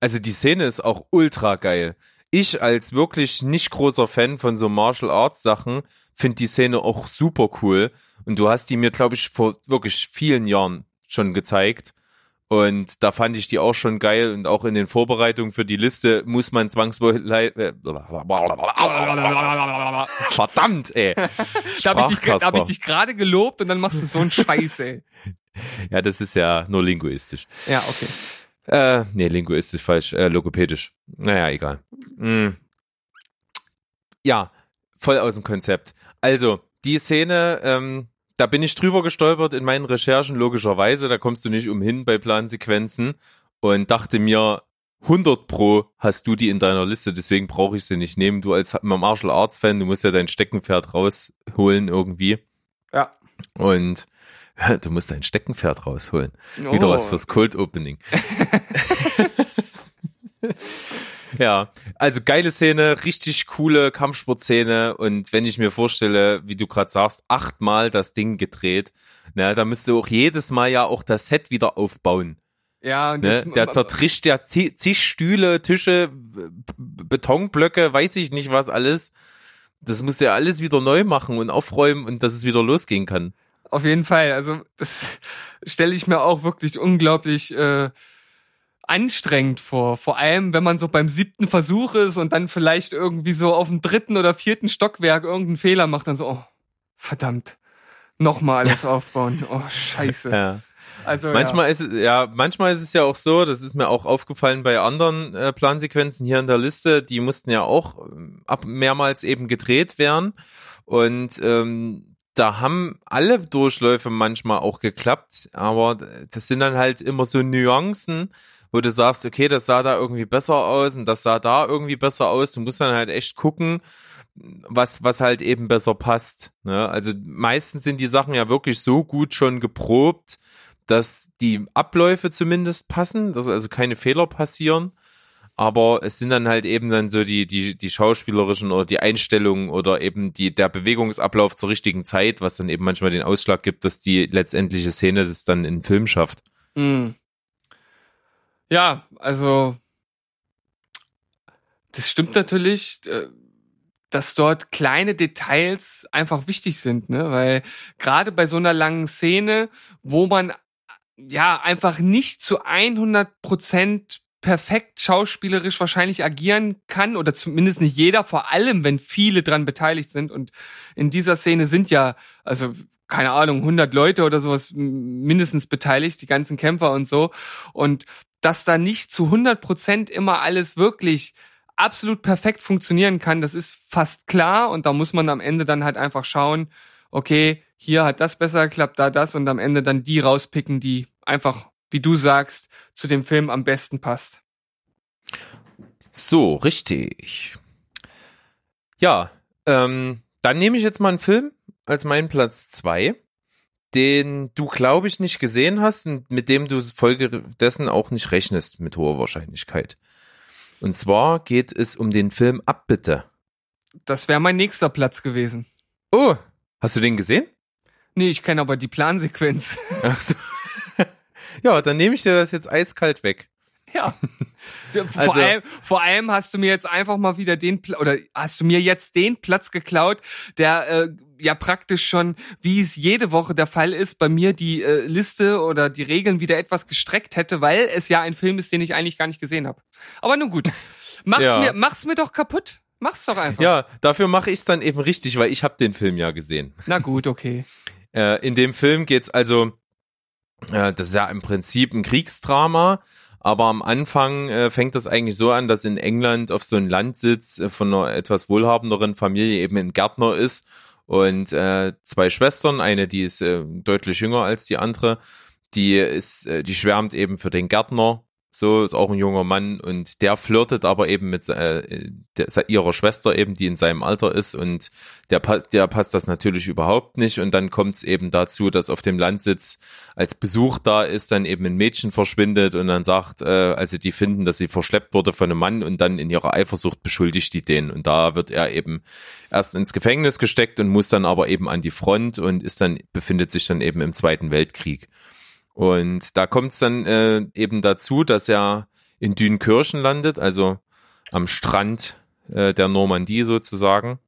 Also die Szene ist auch ultra geil. Ich als wirklich nicht großer Fan von so Martial Arts Sachen finde die Szene auch super cool. Und du hast die mir, glaube ich, vor wirklich vielen Jahren schon gezeigt. Und da fand ich die auch schon geil und auch in den Vorbereitungen für die Liste muss man zwangsweise. Äh, verdammt, ey. Da habe ich dich, hab ich dich gerade gelobt und dann machst du so einen Scheiß, ey. Ja, das ist ja nur linguistisch. Ja, okay. Äh, nee, linguistisch falsch, äh, logopädisch. Naja, egal. Hm. Ja, voll aus dem Konzept. Also, die Szene, ähm, da bin ich drüber gestolpert in meinen Recherchen, logischerweise, da kommst du nicht umhin bei Plansequenzen und dachte mir, 100 pro hast du die in deiner Liste, deswegen brauche ich sie nicht nehmen. Du als Martial Arts Fan, du musst ja dein Steckenpferd rausholen irgendwie Ja. und du musst dein Steckenpferd rausholen. Wieder Oh. was fürs Cold Opening. ja, also geile Szene, richtig coole Kampfsportszene und wenn ich mir vorstelle, wie du gerade sagst, achtmal das Ding gedreht, na, da müsst du auch jedes Mal ja auch das Set wieder aufbauen. Ja, und Ne? Der zertrischt ja zi- zig Stühle, Tische, Betonblöcke, weiß ich nicht was alles. Das muss ja alles wieder neu machen und aufräumen und dass es wieder losgehen kann. Auf jeden Fall. Also das stelle ich mir auch wirklich unglaublich äh, anstrengend vor. Vor allem, wenn man so beim siebten Versuch ist und dann vielleicht irgendwie so auf dem dritten oder vierten Stockwerk irgendeinen Fehler macht, dann so, oh, verdammt, nochmal alles aufbauen. Oh, scheiße. Ja. Also Manchmal ist es, ja, manchmal ist es ja auch so, das ist mir auch aufgefallen bei anderen äh, Plansequenzen hier in der Liste, die mussten ja auch ähm, ab mehrmals eben gedreht werden und ähm, da haben alle Durchläufe manchmal auch geklappt, aber das sind dann halt immer so Nuancen, wo du sagst, okay, das sah da irgendwie besser aus und das sah da irgendwie besser aus. Du musst dann halt echt gucken, was, was halt eben besser passt. Ne? Also meistens sind die Sachen ja wirklich so gut schon geprobt, dass die Abläufe zumindest passen, dass also keine Fehler passieren. Aber es sind dann halt eben dann so die, die, die schauspielerischen oder die Einstellungen oder eben die, der Bewegungsablauf zur richtigen Zeit, was dann eben manchmal den Ausschlag gibt, dass die letztendliche Szene das dann in den Film schafft. Mm. Ja, also das stimmt natürlich, äh, dass dort kleine Details einfach wichtig sind, ne? Weil gerade bei so einer langen Szene, wo man ja einfach nicht zu 100 Prozent perfekt schauspielerisch wahrscheinlich agieren kann oder zumindest nicht jeder, vor allem wenn viele dran beteiligt sind. Und in dieser Szene sind ja also keine Ahnung 100 Leute oder sowas mindestens beteiligt, die ganzen Kämpfer und so. Und dass da nicht zu 100 Prozent immer alles wirklich absolut perfekt funktionieren kann, das ist fast klar. Und da muss man am Ende dann halt einfach schauen, okay, hier hat das besser geklappt, da das. Und am Ende dann die rauspicken, die einfach, wie du sagst, zu dem Film am besten passt. So, richtig. Ja, ähm, dann nehme ich jetzt mal einen Film als meinen Platz zwei, den du, glaube ich, nicht gesehen hast und mit dem du Folge dessen auch nicht rechnest mit hoher Wahrscheinlichkeit. Und zwar geht es um den Film Abbitte. Das wäre mein nächster Platz gewesen. Oh, hast du den gesehen? Nee, ich kenne aber die Plansequenz. Ach so. ja, dann nehme ich dir das jetzt eiskalt weg. Ja. vor, Also- allem, vor allem hast du mir jetzt einfach mal wieder den oder hast du mir jetzt den Platz geklaut, der äh, ja praktisch schon, wie es jede Woche der Fall ist, bei mir die äh, Liste oder die Regeln wieder etwas gestreckt hätte, weil es ja ein Film ist, den ich eigentlich gar nicht gesehen habe. Aber nun gut. Mach's Ja. mir mach's mir doch kaputt. Mach's doch einfach. Ja, dafür mache ich es dann eben richtig, weil ich habe den Film ja gesehen. Na gut, okay. Äh, in dem Film geht's also, äh, das ist ja im Prinzip ein Kriegsdrama, aber am Anfang äh, fängt das eigentlich so an, dass in England auf so einem Landsitz äh, von einer etwas wohlhabenderen Familie eben ein Gärtner ist und äh, zwei Schwestern, eine die ist äh, deutlich jünger als die andere, die ist, äh, die schwärmt eben für den Gärtner. So ist auch ein junger Mann und der flirtet aber eben mit äh, der, ihrer Schwester eben, die in seinem Alter ist und der, der passt das natürlich überhaupt nicht und dann kommt es eben dazu, dass auf dem Landsitz als Besuch da ist, dann eben ein Mädchen verschwindet und dann sagt, äh, also die finden, dass sie verschleppt wurde von einem Mann und dann in ihrer Eifersucht beschuldigt die den und da wird er eben erst ins Gefängnis gesteckt und muss dann aber eben an die Front und ist dann befindet sich dann eben im Zweiten Weltkrieg. Und da kommt es dann äh, eben dazu, dass er in Dünkirchen landet, also am Strand äh, der Normandie sozusagen.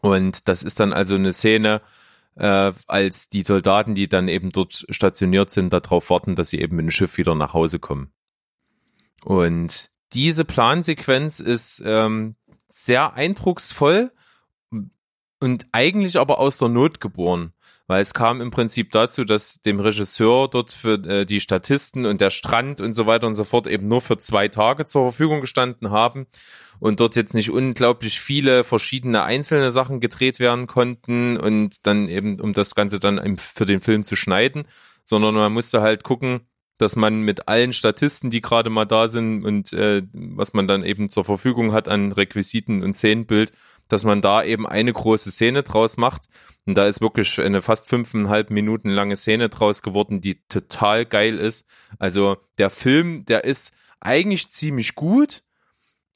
Und das ist dann also eine Szene, äh, als die Soldaten, die dann eben dort stationiert sind, darauf warten, dass sie eben mit dem Schiff wieder nach Hause kommen. Und diese Plansequenz ist ähm, sehr eindrucksvoll und eigentlich aber aus der Not geboren. Weil es kam im Prinzip dazu, dass dem Regisseur dort für äh, die Statisten und der Strand und so weiter und so fort eben nur für zwei Tage zur Verfügung gestanden haben und dort jetzt nicht unglaublich viele verschiedene einzelne Sachen gedreht werden konnten und dann eben, um das Ganze dann für den Film zu schneiden, sondern man musste halt gucken, dass man mit allen Statisten, die gerade mal da sind und äh, was man dann eben zur Verfügung hat an Requisiten und Szenenbild, dass man da eben eine große Szene draus macht. Und da ist wirklich eine fast fünfeinhalb Minuten lange Szene draus geworden, die total geil ist. Also der Film, der ist eigentlich ziemlich gut,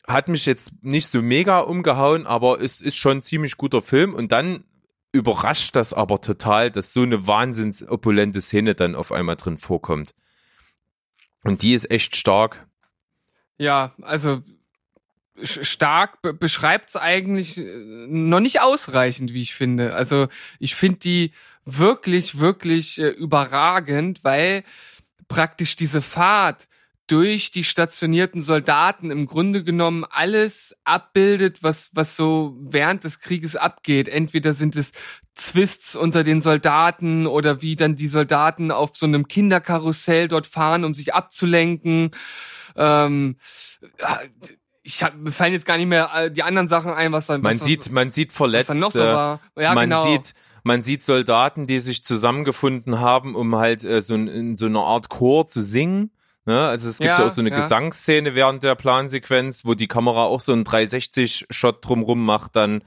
hat mich jetzt nicht so mega umgehauen, aber es ist schon ein ziemlich guter Film. Und dann überrascht das aber total, dass so eine wahnsinns opulente Szene dann auf einmal drin vorkommt. Und die ist echt stark. Ja, also stark be beschreibt es eigentlich äh, noch nicht ausreichend, wie ich finde. Also ich finde die wirklich, wirklich äh, überragend, weil praktisch diese Fahrt durch die stationierten Soldaten im Grunde genommen alles abbildet, was, was so während des Krieges abgeht. Entweder sind es Twists unter den Soldaten oder wie dann die Soldaten auf so einem Kinderkarussell dort fahren, um sich abzulenken. Ähm, ich hab, mir fallen jetzt gar nicht mehr äh, die anderen Sachen ein, was dann Man was, sieht, man sieht Verletzte. dann noch so war. Ja, man genau. sieht, man sieht Soldaten, die sich zusammengefunden haben, um halt äh, so in, in so einer Art Chor zu singen. Ne? Also es gibt ja, Ja, auch so eine ja. Gesangsszene während der Plansequenz, wo die Kamera auch so einen 360-Shot drumrum macht, dann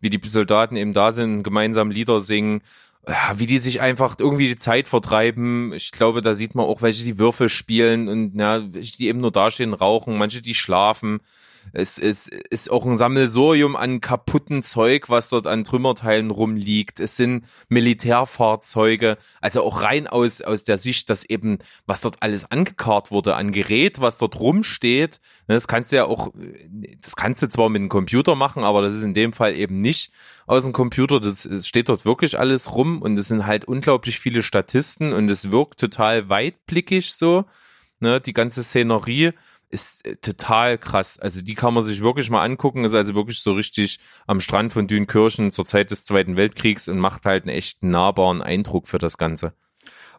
wie die Soldaten eben da sind, gemeinsam Lieder singen. Ja, wie die sich einfach irgendwie die Zeit vertreiben. Ich glaube, da sieht man auch, welche die Würfel spielen und ja, welche die eben nur dastehen, rauchen, manche die schlafen. Es, es ist auch ein Sammelsurium an kaputten Zeug, was dort an Trümmerteilen rumliegt. Es sind Militärfahrzeuge, also auch rein aus, aus der Sicht, dass eben, was dort alles angekarrt wurde, an Gerät, was dort rumsteht. ne, Das kannst du ja auch, das kannst du zwar mit einem Computer machen, aber das ist in dem Fall eben nicht aus dem Computer. Das, es steht dort wirklich alles rum und es sind halt unglaublich viele Statisten und es wirkt total weitblickig so. Ne, die ganze Szenerie ist äh, total krass. Also die kann man sich wirklich mal angucken. Ist also wirklich so richtig am Strand von Dünkirchen zur Zeit des Zweiten Weltkriegs und macht halt einen echt nahbaren Eindruck für das Ganze.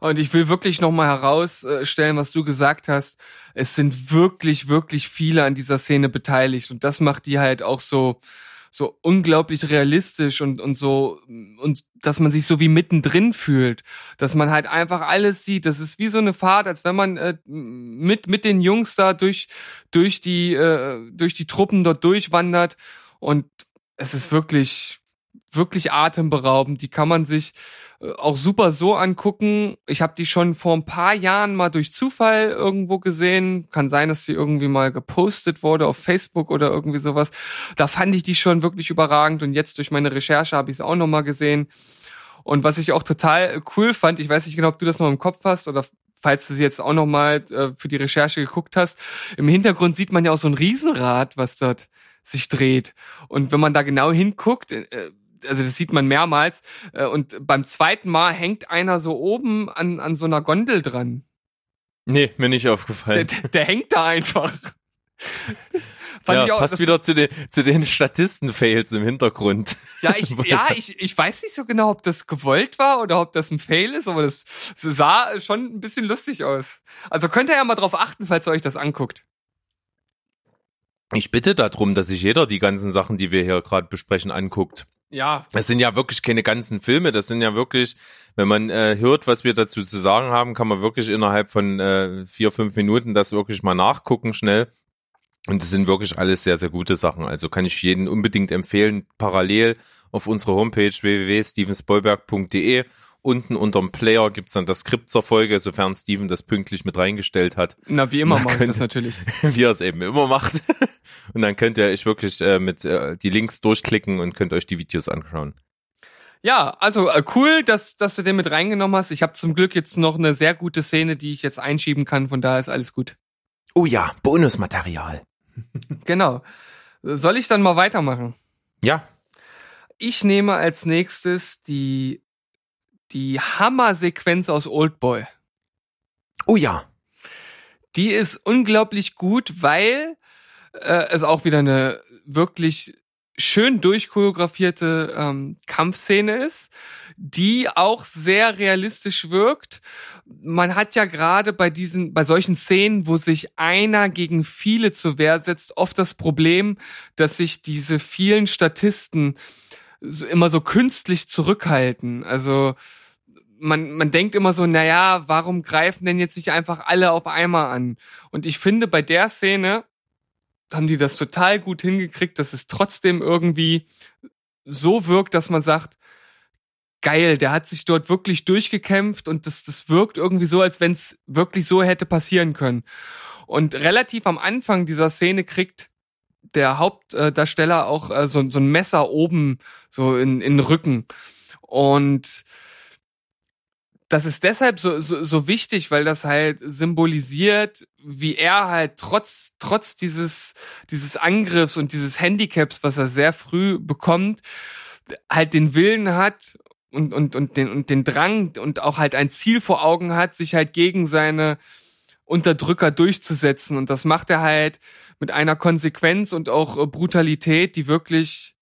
Und ich will wirklich nochmal herausstellen, was du gesagt hast. Es sind wirklich, wirklich viele an dieser Szene beteiligt. Und das macht die halt auch so, so unglaublich realistisch und, und so, und dass man sich so wie mittendrin fühlt. Dass man halt einfach alles sieht. Das ist wie so eine Fahrt, als wenn man äh, mit, mit den Jungs da durch, durch die, äh, durch die Truppen dort durchwandert. Und es ist wirklich, wirklich atemberaubend. Die kann man sich äh, auch super so angucken. Ich habe die schon vor ein paar Jahren mal durch Zufall irgendwo gesehen. Kann sein, dass sie irgendwie mal gepostet wurde auf Facebook oder irgendwie sowas. Da fand ich die schon wirklich überragend und jetzt durch meine Recherche habe ich es auch noch mal gesehen. Und was ich auch total cool fand, ich weiß nicht genau, ob du das noch im Kopf hast oder falls du sie jetzt auch noch mal äh, für die Recherche geguckt hast, im Hintergrund sieht man ja auch so ein Riesenrad, was dort sich dreht. Und wenn man da genau hinguckt, äh, also das sieht man mehrmals, äh, und beim zweiten Mal hängt einer so oben an, an so einer Gondel dran. Nee, mir nicht Der, aufgefallen. der, der hängt da einfach. Fand ja, ich auch, passt wieder zu den, zu den Statisten-Fails im Hintergrund. Ja, ich, ja, ich, ich weiß nicht so genau, ob das gewollt war oder ob das ein Fail ist, aber das sah schon ein bisschen lustig aus. Also könnt ihr ja mal drauf achten, falls ihr euch das anguckt. Ich bitte darum, dass sich jeder die ganzen Sachen, die wir hier gerade besprechen, anguckt. Ja, Das sind ja wirklich keine ganzen Filme, das sind ja wirklich, wenn man äh, hört, was wir dazu zu sagen haben, kann man wirklich innerhalb von äh, vier, fünf Minuten das wirklich mal nachgucken schnell. Und das sind wirklich alles sehr, sehr gute Sachen. Also kann ich jeden unbedingt empfehlen, parallel auf unserer Homepage www.stevensbollberg.de unten unterm Player gibt's dann das Skript zur Folge, sofern Steven das pünktlich mit reingestellt hat, na wie immer mache ich das natürlich. wie er es eben immer macht. Und dann könnt ihr euch wirklich äh, mit äh, die Links durchklicken und könnt euch die Videos anschauen. Ja, also äh, cool, dass, dass du den mit reingenommen hast. Ich habe zum Glück jetzt noch eine sehr gute Szene, die ich jetzt einschieben kann, von daher ist alles gut. Oh ja, Bonusmaterial. Genau. Soll ich dann mal weitermachen? Ja, Ich nehme als nächstes die, die Hammer-Sequenz aus Oldboy. oh ja. Die ist unglaublich gut, weil äh, es auch wieder eine wirklich schön durchchoreografierte ähm, Kampfszene ist, die auch sehr realistisch wirkt. Man hat ja gerade bei diesen, bei solchen Szenen, wo sich einer gegen viele zur Wehr setzt, oft das Problem, dass sich diese vielen Statisten immer so künstlich zurückhalten. Also man, man denkt immer so, naja, warum greifen denn jetzt nicht einfach alle auf einmal an? Und ich finde, bei der Szene haben die das total gut hingekriegt, dass es trotzdem irgendwie so wirkt, dass man sagt, geil, der hat sich dort wirklich durchgekämpft und das, das wirkt irgendwie so, als wenn es wirklich so hätte passieren können. Und relativ am Anfang dieser Szene kriegt der Hauptdarsteller auch äh, so, so ein Messer oben so in, in den Rücken. Und das ist deshalb so, so, so wichtig, weil das halt symbolisiert, wie er halt trotz, trotz dieses, dieses Angriffs und dieses Handicaps, was er sehr früh bekommt, halt den Willen hat und, und, und, den, und den Drang und auch halt ein Ziel vor Augen hat, sich halt gegen seine Unterdrücker durchzusetzen. Und das macht er halt mit einer Konsequenz und auch äh, Brutalität, die wirklich,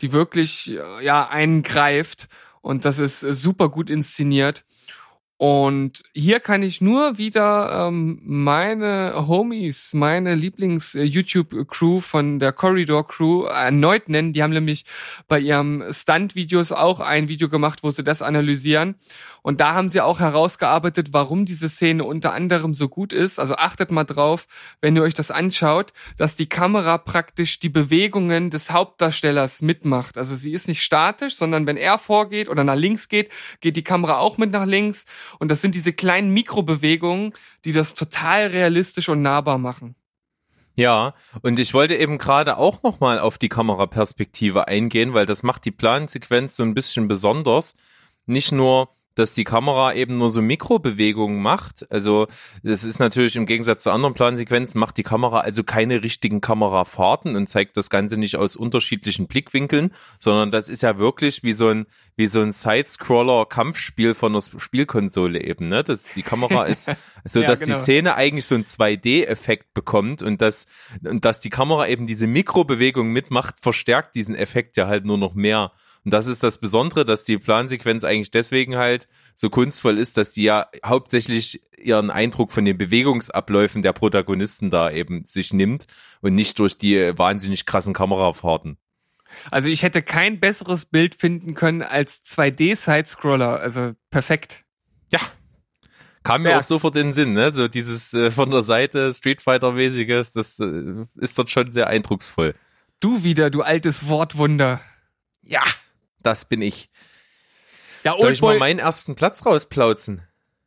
die wirklich, äh, ja, einen greift. Und das ist äh, super gut inszeniert. Und hier kann ich nur wieder ähm, meine Homies, meine Lieblings-YouTube-Crew von der Corridor Crew erneut nennen. Die haben nämlich bei ihrem Stunt-Videos auch ein Video gemacht, wo sie das analysieren. Und da haben sie auch herausgearbeitet, warum diese Szene unter anderem so gut ist. Also achtet mal drauf, wenn ihr euch das anschaut, dass die Kamera praktisch die Bewegungen des Hauptdarstellers mitmacht. Also sie ist nicht statisch, sondern wenn er vorgeht oder nach links geht, geht die Kamera auch mit nach links. Und das sind diese kleinen Mikrobewegungen, die das total realistisch und nahbar machen. Ja, und ich wollte eben gerade auch nochmal auf die Kameraperspektive eingehen, weil das macht die Plansequenz so ein bisschen besonders. Nicht nur, dass die Kamera eben nur so Mikrobewegungen macht. Also das ist natürlich im Gegensatz zu anderen Plansequenzen, macht die Kamera also keine richtigen Kamerafahrten und zeigt das Ganze nicht aus unterschiedlichen Blickwinkeln, sondern das ist ja wirklich wie so ein, wie so ein Side-Scroller-Kampfspiel von einer Spielkonsole eben. Ne? Das, die Kamera ist so, Ja, dass genau. die Szene eigentlich so einen 2D-Effekt bekommt und dass, und dass die Kamera eben diese Mikrobewegung mitmacht, verstärkt diesen Effekt ja halt nur noch mehr. Und das ist das Besondere, dass die Plansequenz eigentlich deswegen halt so kunstvoll ist, dass die ja hauptsächlich ihren Eindruck von den Bewegungsabläufen der Protagonisten da eben sich nimmt und nicht durch die wahnsinnig krassen Kamerafahrten. Also ich hätte kein besseres Bild finden können als 2D-Side-Scroller. Also perfekt. Ja. Kam mir Ja. auch sofort in den Sinn, ne? So dieses äh, von der Seite Street Fighter-mäßiges, das äh, ist dort schon sehr eindrucksvoll. Du wieder, du altes Wortwunder. Ja, das bin ich. Ja, Soll ich mal meinen ersten Platz rausplauzen?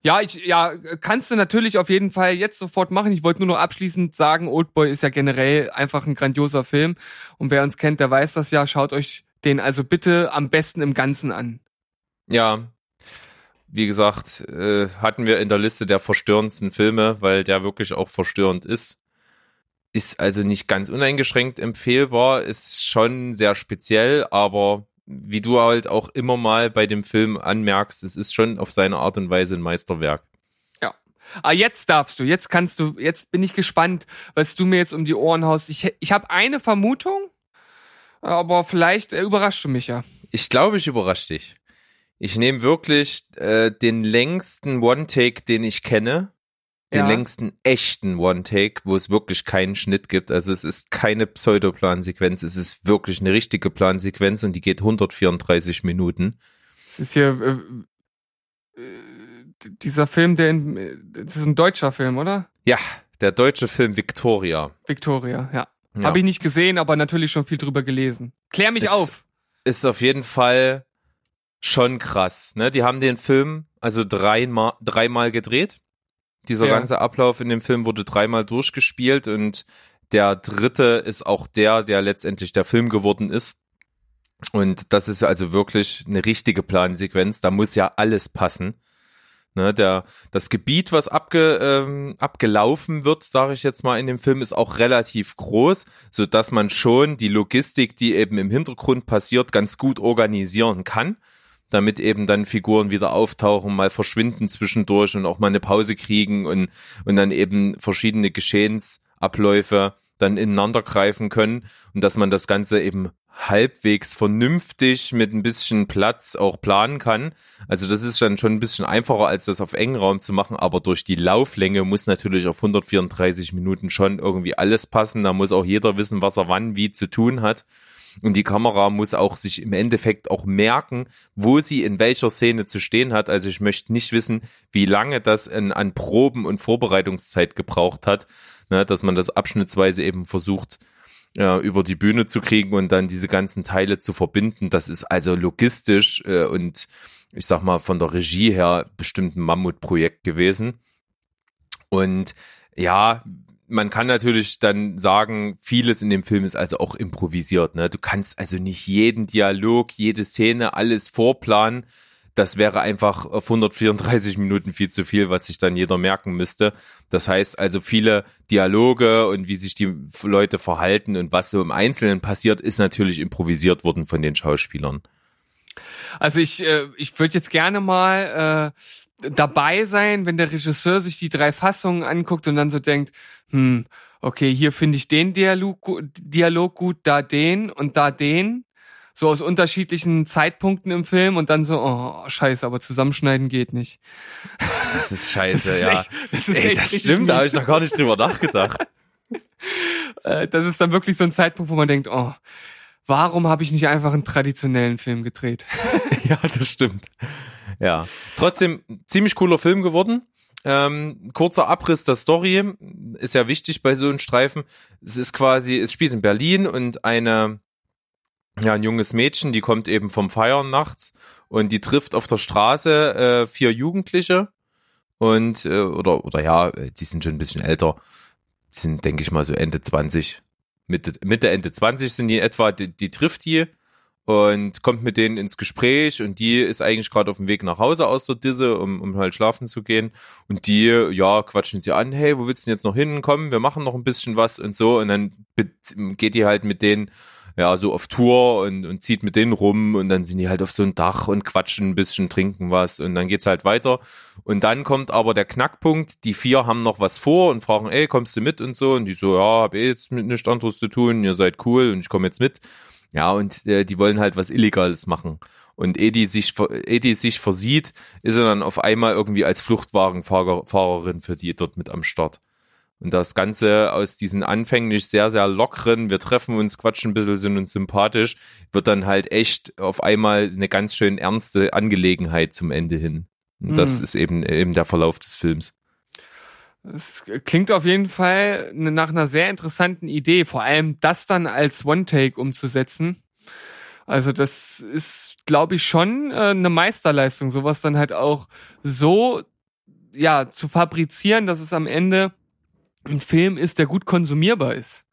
ja, ich, ja, kannst du natürlich auf jeden Fall jetzt sofort machen. Ich wollte nur noch abschließend sagen, Oldboy ist ja generell einfach ein grandioser Film. Und wer uns kennt, der weiß das ja. Schaut euch den also bitte am besten im Ganzen an. Ja. Wie gesagt, äh, hatten wir in der Liste der verstörendsten Filme, weil der wirklich auch verstörend ist. Ist also nicht ganz uneingeschränkt empfehlbar, ist schon sehr speziell, aber wie du halt auch immer mal bei dem Film anmerkst, es ist schon auf seine Art und Weise ein Meisterwerk. Ah, jetzt darfst du, jetzt kannst du, jetzt bin ich gespannt, was du mir jetzt um die Ohren haust. Ich, ich habe eine Vermutung, aber vielleicht äh, überraschst du mich ja. Ich glaube, ich überrasche dich. Ich nehme wirklich äh, den längsten One-Take, den ich kenne. Den Ja. längsten echten One-Take, wo es wirklich keinen Schnitt gibt. Also es ist keine Pseudoplansequenz, es ist wirklich eine richtige Plansequenz und die geht 134 Minuten. Das ist hier äh, äh, dieser Film, der in, das ist ein deutscher Film, oder? Ja, der deutsche Film Victoria. Victoria, ja. Ja. Habe ich nicht gesehen, aber natürlich schon viel drüber gelesen. Klär mich Es- auf. Ist auf jeden Fall schon krass. Ne? Die haben den Film also dreimal, dreimal gedreht. Dieser Ja. ganze Ablauf in dem Film wurde dreimal durchgespielt und der dritte ist auch der, der letztendlich der Film geworden ist. Und das ist also wirklich eine richtige Plansequenz. Da muss ja alles passen. Ne, der, das Gebiet, was abge, ähm, abgelaufen wird, sage ich jetzt mal in dem Film, ist auch relativ groß, so dass man schon die Logistik, die eben im Hintergrund passiert, ganz gut organisieren kann, damit eben dann Figuren wieder auftauchen, mal verschwinden zwischendurch und auch mal eine Pause kriegen und und dann eben verschiedene Geschehensabläufe dann ineinander greifen können und dass man das Ganze eben halbwegs vernünftig mit ein bisschen Platz auch planen kann. Also das ist dann schon ein bisschen einfacher, als das auf engen Raum zu machen, aber durch die Lauflänge muss natürlich auf 134 Minuten schon irgendwie alles passen. Da muss auch jeder wissen, was er wann wie zu tun hat. Und die Kamera muss auch sich im Endeffekt auch merken, wo sie in welcher Szene zu stehen hat. Also ich möchte nicht wissen, wie lange das an, an Proben und Vorbereitungszeit gebraucht hat, ne, dass man das abschnittsweise eben versucht, ja, über die Bühne zu kriegen und dann diese ganzen Teile zu verbinden. Das ist also logistisch äh, und ich sag mal von der Regie her bestimmt ein Mammutprojekt gewesen. Und ja, man kann natürlich dann sagen, vieles in dem Film ist also auch improvisiert. Ne? Du kannst also nicht jeden Dialog, jede Szene, alles vorplanen. Das wäre einfach auf 134 Minuten viel zu viel, was sich dann jeder merken müsste. Das heißt also viele Dialoge und wie sich die Leute verhalten und was so im Einzelnen passiert, ist natürlich improvisiert worden von den Schauspielern. Also ich, äh, ich würde jetzt gerne mal äh, dabei sein, wenn der Regisseur sich die drei Fassungen anguckt und dann so denkt, hm, okay, hier finde ich den Dialog, Dialog gut, da den und da den. So aus unterschiedlichen Zeitpunkten im Film und dann so, oh, scheiße, aber zusammenschneiden geht nicht. Das ist scheiße, Das ist ja. echt, das ist Ey, echt das stimmt, da habe ich noch gar nicht drüber nachgedacht. Äh, das ist dann wirklich so ein Zeitpunkt, wo man denkt, oh, warum habe ich nicht einfach einen traditionellen Film gedreht? ja, das stimmt. Ja. Trotzdem, ziemlich cooler Film geworden. Ähm, kurzer Abriss der Story ist ja wichtig bei so einem Streifen. Es ist quasi, es spielt in Berlin und eine, ja, ein junges Mädchen, die kommt eben vom Feiern nachts und die trifft auf der Straße äh, vier Jugendliche und, äh, oder, oder ja, äh, die sind schon ein bisschen älter. Die sind, denke ich mal, so Ende 20. Mitte, Mitte, Ende 20 sind die etwa, die, die trifft die und kommt mit denen ins Gespräch und die ist eigentlich gerade auf dem Weg nach Hause aus der Disse, um, um halt schlafen zu gehen und die, ja, quatschen sie an, hey, wo willst du denn jetzt noch hin? Komm, wir machen noch ein bisschen was und so und dann geht die halt mit denen ja, so auf Tour und, und zieht mit denen rum und dann sind die halt auf so ein Dach und quatschen ein bisschen, trinken was und dann geht's halt weiter. Und dann kommt aber der Knackpunkt, die vier haben noch was vor und fragen, ey, kommst du mit und so? Und die so, ja, hab eh jetzt mit nichts anderes zu tun, ihr seid cool und ich komme jetzt mit. Ja, und äh, die wollen halt was Illegales machen. Und die sich, die sich versieht, ist er dann auf einmal irgendwie als Fluchtwagenfahrerin für die dort mit am Start. Und das Ganze aus diesen anfänglich sehr, sehr lockeren, wir treffen uns, quatschen ein bisschen, sind uns sympathisch, wird dann halt echt auf einmal eine ganz schön ernste Angelegenheit zum Ende hin. Und das Mhm. ist eben, eben der Verlauf des Films. Es klingt auf jeden Fall nach einer sehr interessanten Idee, vor allem das dann als One-Take umzusetzen. Also das ist, glaube ich, schon äh, eine Meisterleistung, sowas dann halt auch so ja zu fabrizieren, dass es am Ende ein Film ist, der gut konsumierbar ist.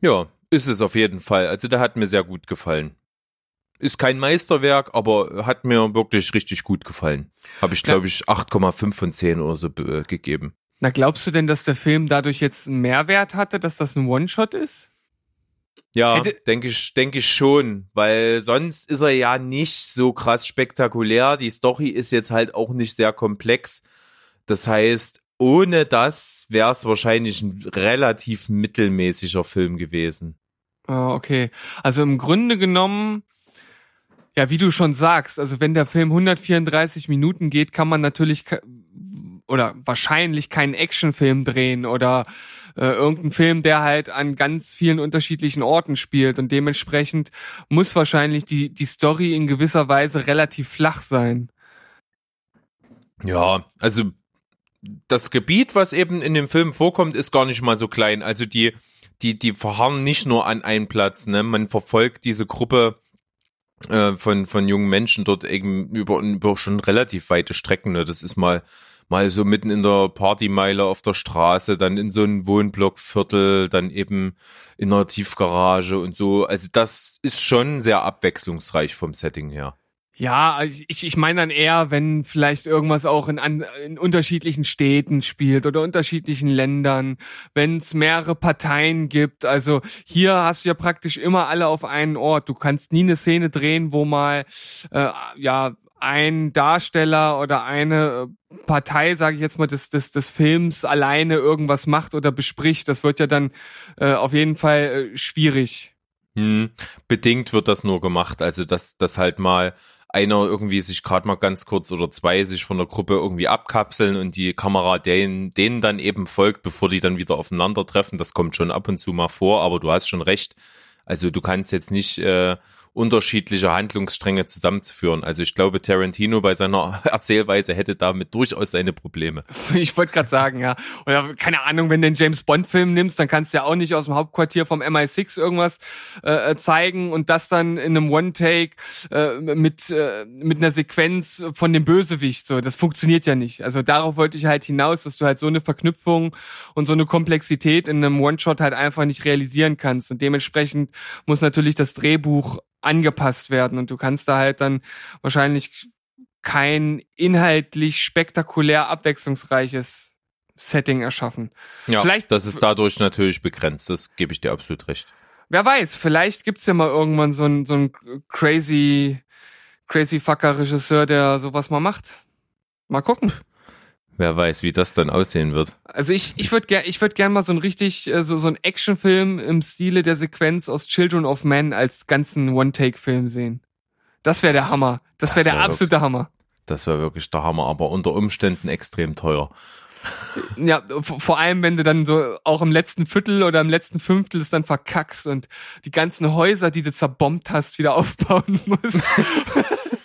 Ja, ist es auf jeden Fall. Also der hat mir sehr gut gefallen. Ist kein Meisterwerk, aber hat mir wirklich richtig gut gefallen. Habe ich, glaube ich, 8,5 von 10 oder so äh, gegeben. Na, glaubst du denn, dass der Film dadurch jetzt einen Mehrwert hatte, dass das ein One-Shot ist? Ja, denke ich, denke ich schon, weil sonst ist er ja nicht so krass spektakulär. Die Story ist jetzt halt auch nicht sehr komplex. Das heißt, ohne das wäre es wahrscheinlich ein relativ mittelmäßiger Film gewesen. Ah, okay. Also im Grunde genommen, ja, wie du schon sagst, also wenn der Film 134 Minuten geht, kann man natürlich oder wahrscheinlich keinen Actionfilm drehen oder äh, irgendeinen Film, der halt an ganz vielen unterschiedlichen Orten spielt und dementsprechend muss wahrscheinlich die die Story in gewisser Weise relativ flach sein. Ja, also das Gebiet, was eben in dem Film vorkommt, ist gar nicht mal so klein. Also die, die, die verharren nicht nur an einem Platz. Ne? Man verfolgt diese Gruppe äh, von von jungen Menschen dort eben über, über schon relativ weite Strecken. Ne? Das ist mal mal so mitten in der Partymeile auf der Straße, dann in so einem Wohnblockviertel, dann eben in einer Tiefgarage und so. Also das ist schon sehr abwechslungsreich vom Setting her. Ja, ich, ich meine dann eher, wenn vielleicht irgendwas auch in, an, in unterschiedlichen Städten spielt oder unterschiedlichen Ländern, wenn es mehrere Parteien gibt. Also hier hast du ja praktisch immer alle auf einen Ort. Du kannst nie eine Szene drehen, wo mal äh, ja ein Darsteller oder eine äh, Partei, sage ich jetzt mal, des, des, des Films alleine irgendwas macht oder bespricht. Das wird ja dann äh, auf jeden Fall äh, schwierig. Hm, bedingt wird das nur gemacht, also dass, dass halt mal einer irgendwie sich gerade mal ganz kurz oder zwei sich von der Gruppe irgendwie abkapseln und die Kamera denen, denen dann eben folgt, bevor die dann wieder aufeinandertreffen. Das kommt schon ab und zu mal vor, aber du hast schon recht. Also du kannst jetzt nicht äh, unterschiedliche Handlungsstränge zusammenzuführen. Also ich glaube, Tarantino bei seiner Erzählweise hätte damit durchaus seine Probleme. Ich wollte gerade sagen, ja. Oder keine Ahnung, wenn du einen James Bond-Film nimmst, dann kannst du ja auch nicht aus dem Hauptquartier vom MI6 irgendwas äh, zeigen und das dann in einem One-Take äh, mit, äh, mit einer Sequenz von dem Bösewicht. So, das funktioniert ja nicht. Also darauf wollte ich halt hinaus, dass du halt so eine Verknüpfung und so eine Komplexität in einem One-Shot halt einfach nicht realisieren kannst. Und dementsprechend muss natürlich das Drehbuch angepasst werden und du kannst da halt dann wahrscheinlich kein inhaltlich spektakulär abwechslungsreiches Setting erschaffen. Ja, Vielleicht- das ist dadurch natürlich begrenzt. Das gebe ich dir absolut recht. Wer weiß, vielleicht gibt's ja mal irgendwann so einen so einen crazy crazy fucker Regisseur, der sowas mal macht. Mal gucken. Wer weiß, wie das dann aussehen wird. Also ich ich würde gern ich würde gern mal so ein richtig äh, so so ein Actionfilm im Stile der Sequenz aus Children of Men als ganzen One-Take-Film sehen. Das wäre der Hammer. Das wäre der wär absolute Hammer. Das wäre wirklich der Hammer, aber unter Umständen extrem teuer. Ja, vor allem, wenn du dann so auch im letzten Viertel oder im letzten Fünftel es dann verkackst und die ganzen Häuser, die du zerbombt hast, wieder aufbauen musst.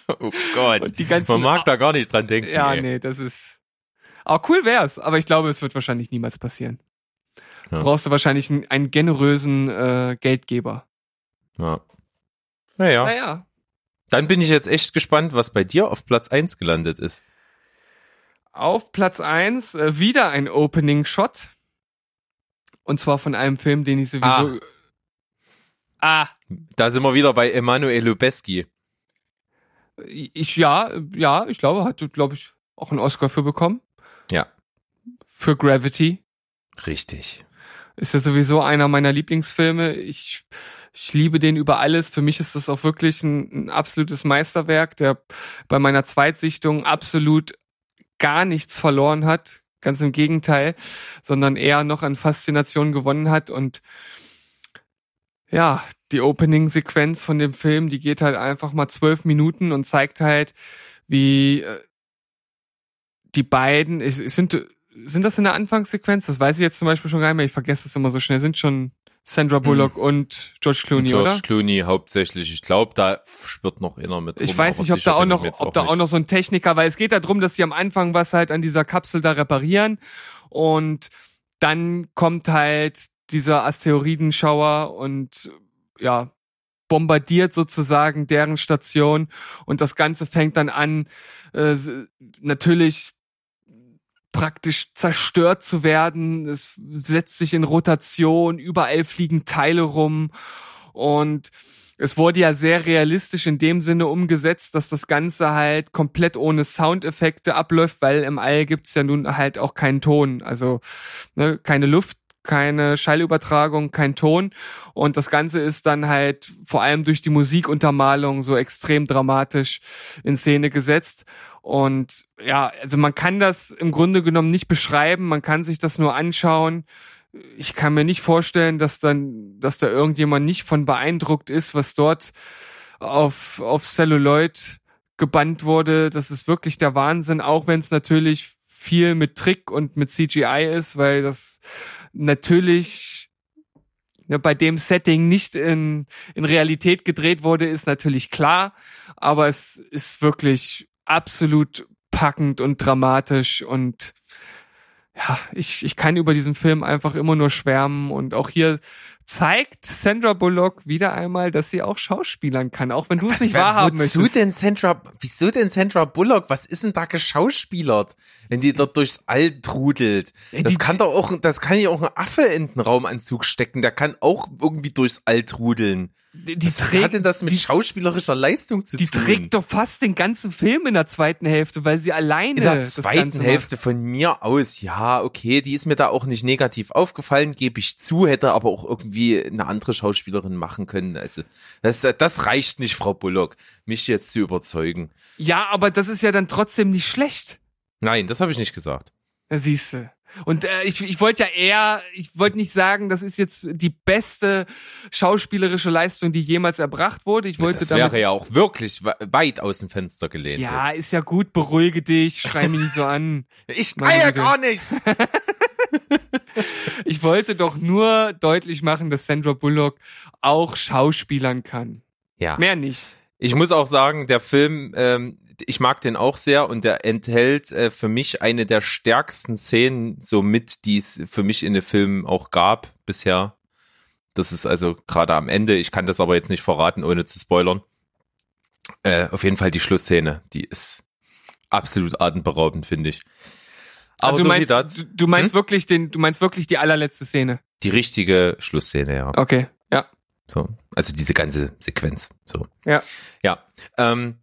Oh Gott. Und die ganzen- Man mag da gar nicht dran denken. ja, ey. nee, das ist. Aber cool wär's, aber ich glaube, es wird wahrscheinlich niemals passieren. Ja. Brauchst du wahrscheinlich einen, einen generösen äh, Geldgeber. Ja. Naja, Naja. dann bin ich jetzt echt gespannt, was bei dir auf Platz 1 gelandet ist. Auf Platz eins äh, wieder ein Opening-Shot. Und zwar von einem Film, den ich sowieso. Ah. Da sind wir wieder bei Emanuel Lubeski. Ich, ja, ja, ich glaube, hat, glaube ich, auch einen Oscar für bekommen. Für Gravity. Richtig. Ist ja sowieso einer meiner Lieblingsfilme. Ich, ich liebe den über alles. Für mich ist das auch wirklich ein, ein absolutes Meisterwerk, der bei meiner Zweitsichtung absolut gar nichts verloren hat. Ganz im Gegenteil, sondern eher noch an Faszination gewonnen hat und ja, die Opening-Sequenz von dem Film, die geht halt einfach mal zwölf Minuten und zeigt halt, wie äh, die beiden, es, es sind, sind das in der Anfangssequenz? Das weiß ich jetzt zum Beispiel schon gar nicht mehr. Ich vergesse es immer so schnell. Sind schon Sandra Bullock und George Clooney, George oder? Clooney hauptsächlich. Ich glaube, da schwirrt noch einer mit Ich rum, weiß aber nicht, ob da auch ich noch, ob da auch nicht. noch so ein Techniker, weil es geht darum, dass sie am Anfang was halt an dieser Kapsel da reparieren und dann kommt halt dieser Asteroidenschauer und ja, bombardiert sozusagen deren Station und das Ganze fängt dann an, äh, natürlich praktisch zerstört zu werden. Es setzt sich in Rotation, überall fliegen Teile rum und es wurde ja sehr realistisch in dem Sinne umgesetzt, dass das Ganze halt komplett ohne Soundeffekte abläuft, weil im All gibt's ja nun halt auch keinen Ton, also ne, keine Luft, keine Schallübertragung, kein Ton. Und das Ganze ist dann halt vor allem durch die Musikuntermalung so extrem dramatisch in Szene gesetzt. Und ja, also man kann das im Grunde genommen nicht beschreiben, man kann sich das nur anschauen ich kann mir nicht vorstellen, dass dann, dass da irgendjemand nicht von beeindruckt ist, was dort auf, auf Celluloid gebannt wurde. Das ist wirklich der Wahnsinn, auch wenn es natürlich viel mit Trick und mit CGI ist, weil das natürlich ja, bei dem Setting nicht in, in Realität gedreht wurde, ist natürlich klar, aber es ist wirklich absolut packend und dramatisch und ja, ich, ich kann über diesen Film einfach immer nur schwärmen und auch hier zeigt Sandra Bullock wieder einmal, dass sie auch Schauspielern kann, auch wenn du es nicht wahrhaben wozu möchtest. denn Sandra, wieso denn Sandra Bullock? Was ist denn da geschauspielert, wenn die dort durchs All trudelt? Ja, das kann doch auch, das kann ja auch ein Affe in den Raumanzug stecken, der kann auch irgendwie durchs All trudeln. Die, die Was trägt, hat denn das mit die, schauspielerischer Leistung zu die tun? trägt doch fast den ganzen Film in der zweiten Hälfte, weil sie alleine in der zweiten Ganze macht. Hälfte von mir aus, ja, okay, die ist mir da auch nicht negativ aufgefallen, gebe ich zu, hätte aber auch irgendwie eine andere Schauspielerin machen können. Also das, das reicht nicht, Frau Bullock, mich jetzt zu überzeugen. Ja, aber das ist ja dann trotzdem nicht schlecht. Nein, das habe ich nicht gesagt. Ja, siehste. Und äh, ich, ich wollte ja eher, ich wollte nicht sagen, das ist jetzt die beste schauspielerische Leistung, die jemals erbracht wurde. Ich wollte das damit wäre ja auch wirklich we- weit aus dem Fenster gelehnt. Ja, ist ja gut, beruhige dich, schrei mich nicht so an. jetzt. ich meine kann ja gar nicht. Ich wollte doch nur deutlich machen, dass Sandra Bullock auch Schauspielern kann. Ja. Mehr nicht. Ich muss auch sagen, der Film, ähm, ich mag den auch sehr und der enthält äh, für mich eine der stärksten Szenen so mit, die es für mich in den Filmen auch gab bisher. Das ist also gerade am Ende. Ich kann das aber jetzt nicht verraten, ohne zu spoilern. Äh, auf jeden Fall die Schlussszene, die ist absolut atemberaubend, finde ich. Aber Also du so meinst, das, du, du meinst Hm? wirklich den, du meinst wirklich die allerletzte Szene. die richtige Schlussszene, ja. Okay, ja. So, also diese ganze Sequenz. So. Ja. Ja. Ähm,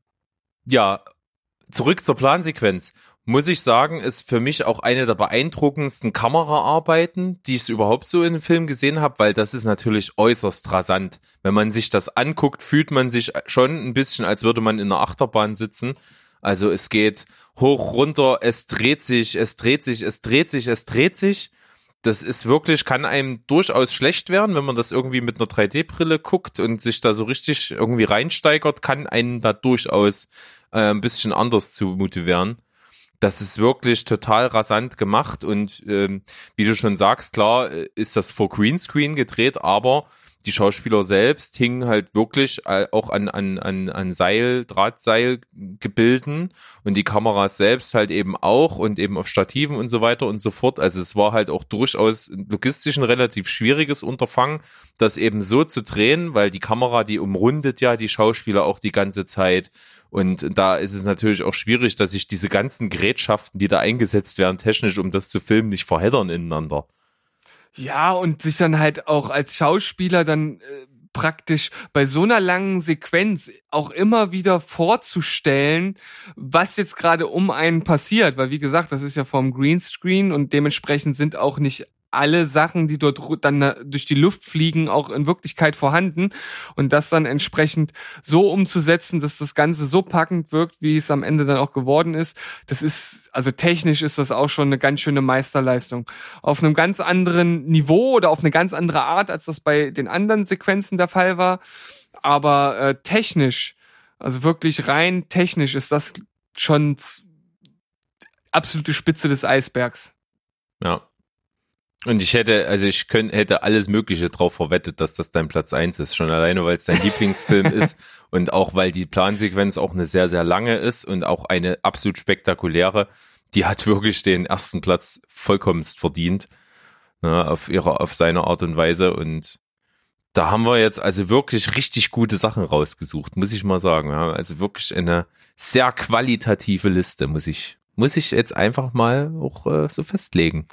ja, zurück zur Plansequenz. Muss ich sagen, ist für mich auch eine der beeindruckendsten Kameraarbeiten, die ich überhaupt so in dem Film gesehen habe, weil das ist natürlich äußerst rasant. Wenn man sich das anguckt, fühlt man sich schon ein bisschen, als würde man in einer Achterbahn sitzen. Also es geht hoch, runter, es dreht sich, es dreht sich, es dreht sich, es dreht sich. Das ist wirklich, kann einem durchaus schlecht werden, wenn man das irgendwie mit einer 3D-Brille guckt und sich da so richtig irgendwie reinsteigert, kann einen da durchaus äh, ein bisschen anders zumute werden. Das ist wirklich total rasant gemacht und ähm, wie du schon sagst, klar äh, ist das vor Greenscreen gedreht, aber die Schauspieler selbst hingen halt wirklich äh, auch an, an, an, an Seil, Drahtseilgebilden und die Kameras selbst halt eben auch und eben auf Stativen und so weiter und so fort. Also es war halt auch durchaus logistisch ein relativ schwieriges Unterfangen, das eben so zu drehen, weil die Kamera, die umrundet ja die Schauspieler auch die ganze Zeit. Und da ist es natürlich auch schwierig, dass sich diese ganzen Gerätschaften, die da eingesetzt werden, technisch, um das zu filmen, nicht verheddern ineinander. Ja, und sich dann halt auch als Schauspieler dann äh, praktisch bei so einer langen Sequenz auch immer wieder vorzustellen, was jetzt gerade um einen passiert, weil wie gesagt, das ist ja vom Greenscreen und dementsprechend sind auch nicht alle Sachen, die dort dann äh, durch die Luft fliegen, auch in Wirklichkeit vorhanden und das dann entsprechend so umzusetzen, dass das Ganze so packend wirkt, wie es am Ende dann auch geworden ist. Das ist, also technisch ist das auch schon eine ganz schöne Meisterleistung. Auf einem ganz anderen Niveau oder auf eine ganz andere Art, als das bei den anderen Sequenzen der Fall war. Aber äh, technisch, also wirklich rein technisch ist das schon absolute Spitze des Eisbergs. Ja. Und ich hätte, also ich könnte, hätte alles Mögliche drauf verwettet, dass das dein Platz eins ist. Schon alleine, weil es dein Lieblingsfilm ist und auch weil die Plansequenz auch eine sehr, sehr lange ist und auch eine absolut spektakuläre. Die hat wirklich den ersten Platz vollkommenst verdient. Ne, auf ihre, auf seine Art und Weise. Und da haben wir jetzt also wirklich richtig gute Sachen rausgesucht, muss ich mal sagen. Ja, also wirklich eine sehr qualitative Liste, muss ich, muss ich jetzt einfach mal auch äh, so festlegen.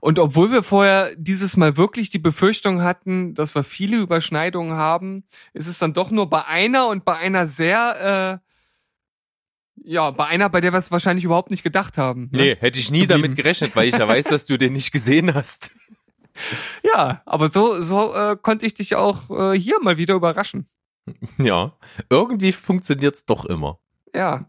Und obwohl wir vorher dieses Mal wirklich die Befürchtung hatten, dass wir viele Überschneidungen haben, ist es dann doch nur bei einer und bei einer sehr, äh, ja, bei einer, bei der wir es wahrscheinlich überhaupt nicht gedacht haben. ne? Nee, hätte ich nie Geblieben. damit gerechnet, weil ich ja weiß, dass du den nicht gesehen hast. Ja, aber so, so äh, konnte ich dich auch äh, hier mal wieder überraschen. Ja, irgendwie funktioniert's doch immer. Ja,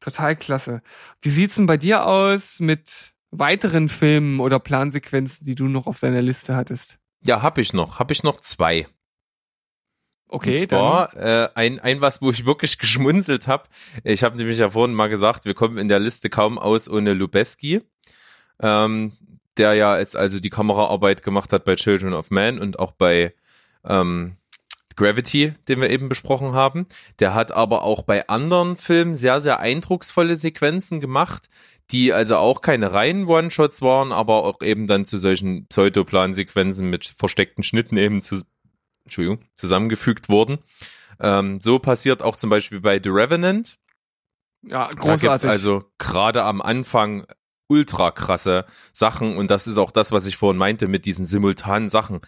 total klasse. Wie sieht's denn bei dir aus mit weiteren Filmen oder Plansequenzen, die du noch auf deiner Liste hattest? Ja, hab ich noch, hab ich noch zwei. Okay, Und zwar äh, ein, ein was, wo ich wirklich geschmunzelt habe. Ich habe nämlich ja vorhin mal gesagt, wir kommen in der Liste kaum aus ohne Lubeski, ähm, der ja jetzt also die Kameraarbeit gemacht hat bei Children of Man und auch bei ähm, Gravity, den wir eben besprochen haben. Der hat aber auch bei anderen Filmen sehr, sehr eindrucksvolle Sequenzen gemacht, die also auch keine reinen One-Shots waren, aber auch eben dann zu solchen Pseudoplan-Sequenzen mit versteckten Schnitten eben zu, Entschuldigung, zusammengefügt wurden. Ähm, so passiert auch zum Beispiel bei The Revenant. ja, großartig. also gerade am Anfang ultra krasse Sachen und das ist auch das, was ich vorhin meinte mit diesen simultanen Sachen.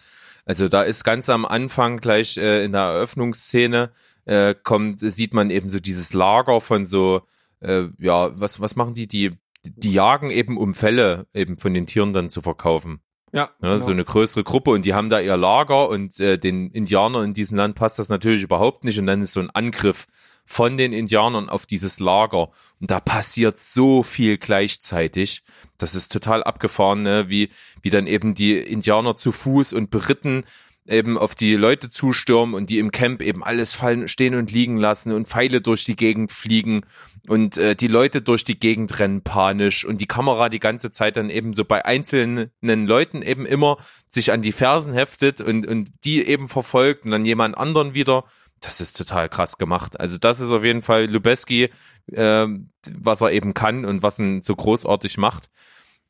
Also da ist ganz am Anfang gleich äh, in der Eröffnungsszene äh, kommt sieht man eben so dieses Lager von so äh, ja was was machen die die die jagen eben um Fälle eben von den Tieren dann zu verkaufen. ja, Ja, genau. So eine größere Gruppe und die haben da ihr Lager und äh, den Indianern in diesem Land passt das natürlich überhaupt nicht und dann ist so ein Angriff von den Indianern auf dieses Lager und da passiert so viel gleichzeitig. Das ist total abgefahren, ne? wie, wie dann eben die Indianer zu Fuß und beritten eben auf die Leute zustürmen und die im Camp eben alles fallen, stehen und liegen lassen und Pfeile durch die Gegend fliegen und äh, die Leute durch die Gegend rennen panisch und die Kamera die ganze Zeit dann eben so bei einzelnen Leuten eben immer sich an die Fersen heftet und, und die eben verfolgt und dann jemand anderen wieder. Das ist total krass gemacht. Also das ist auf jeden Fall Lubeski, äh, was er eben kann und was ihn so großartig macht.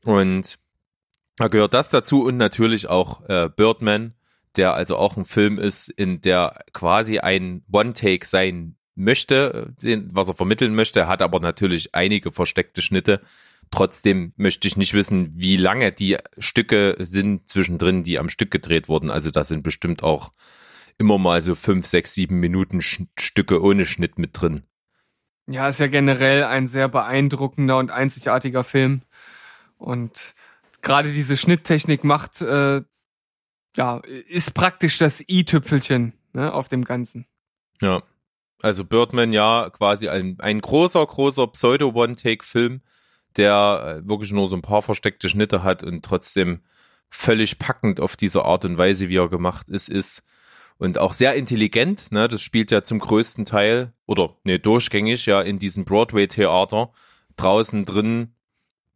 Und da gehört das dazu und natürlich auch äh, Birdman, der also auch ein Film ist, in der quasi ein One-Take sein möchte, den, was er vermitteln möchte, hat aber natürlich einige versteckte Schnitte. Trotzdem möchte ich nicht wissen, wie lange die Stücke sind zwischendrin, die am Stück gedreht wurden. Also da sind bestimmt auch immer mal so fünf, sechs, sieben Minuten Sch Stücke ohne Schnitt mit drin. Ja, ist ja generell ein sehr beeindruckender und einzigartiger Film. Und gerade diese Schnitttechnik macht, äh, ja, ist praktisch das i-Tüpfelchen ne, auf dem Ganzen. Ja. Also Birdman ja quasi ein, ein großer, großer Pseudo-One-Take-Film, der äh, wirklich nur so ein paar versteckte Schnitte hat und trotzdem völlig packend auf diese Art und Weise, wie er gemacht ist, ist. Und auch sehr intelligent, ne? Das spielt ja zum größten Teil, oder ne, durchgängig ja in diesem Broadway-Theater. Draußen drin,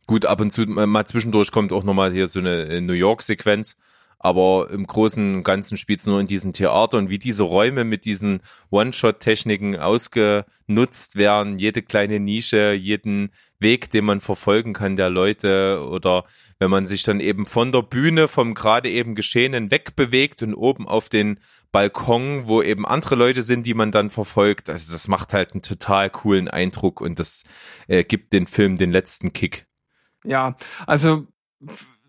gut, ab und zu mal zwischendurch kommt auch nochmal hier so eine äh, New York-Sequenz. Aber im Großen und Ganzen spielt es nur in diesen Theater und wie diese Räume mit diesen One-Shot-Techniken ausgenutzt werden, jede kleine Nische, jeden Weg, den man verfolgen kann der Leute oder wenn man sich dann eben von der Bühne vom gerade eben Geschehenen wegbewegt und oben auf den Balkon, wo eben andere Leute sind, die man dann verfolgt. Also das macht halt einen total coolen Eindruck und das äh, gibt den Film den letzten Kick. Ja, also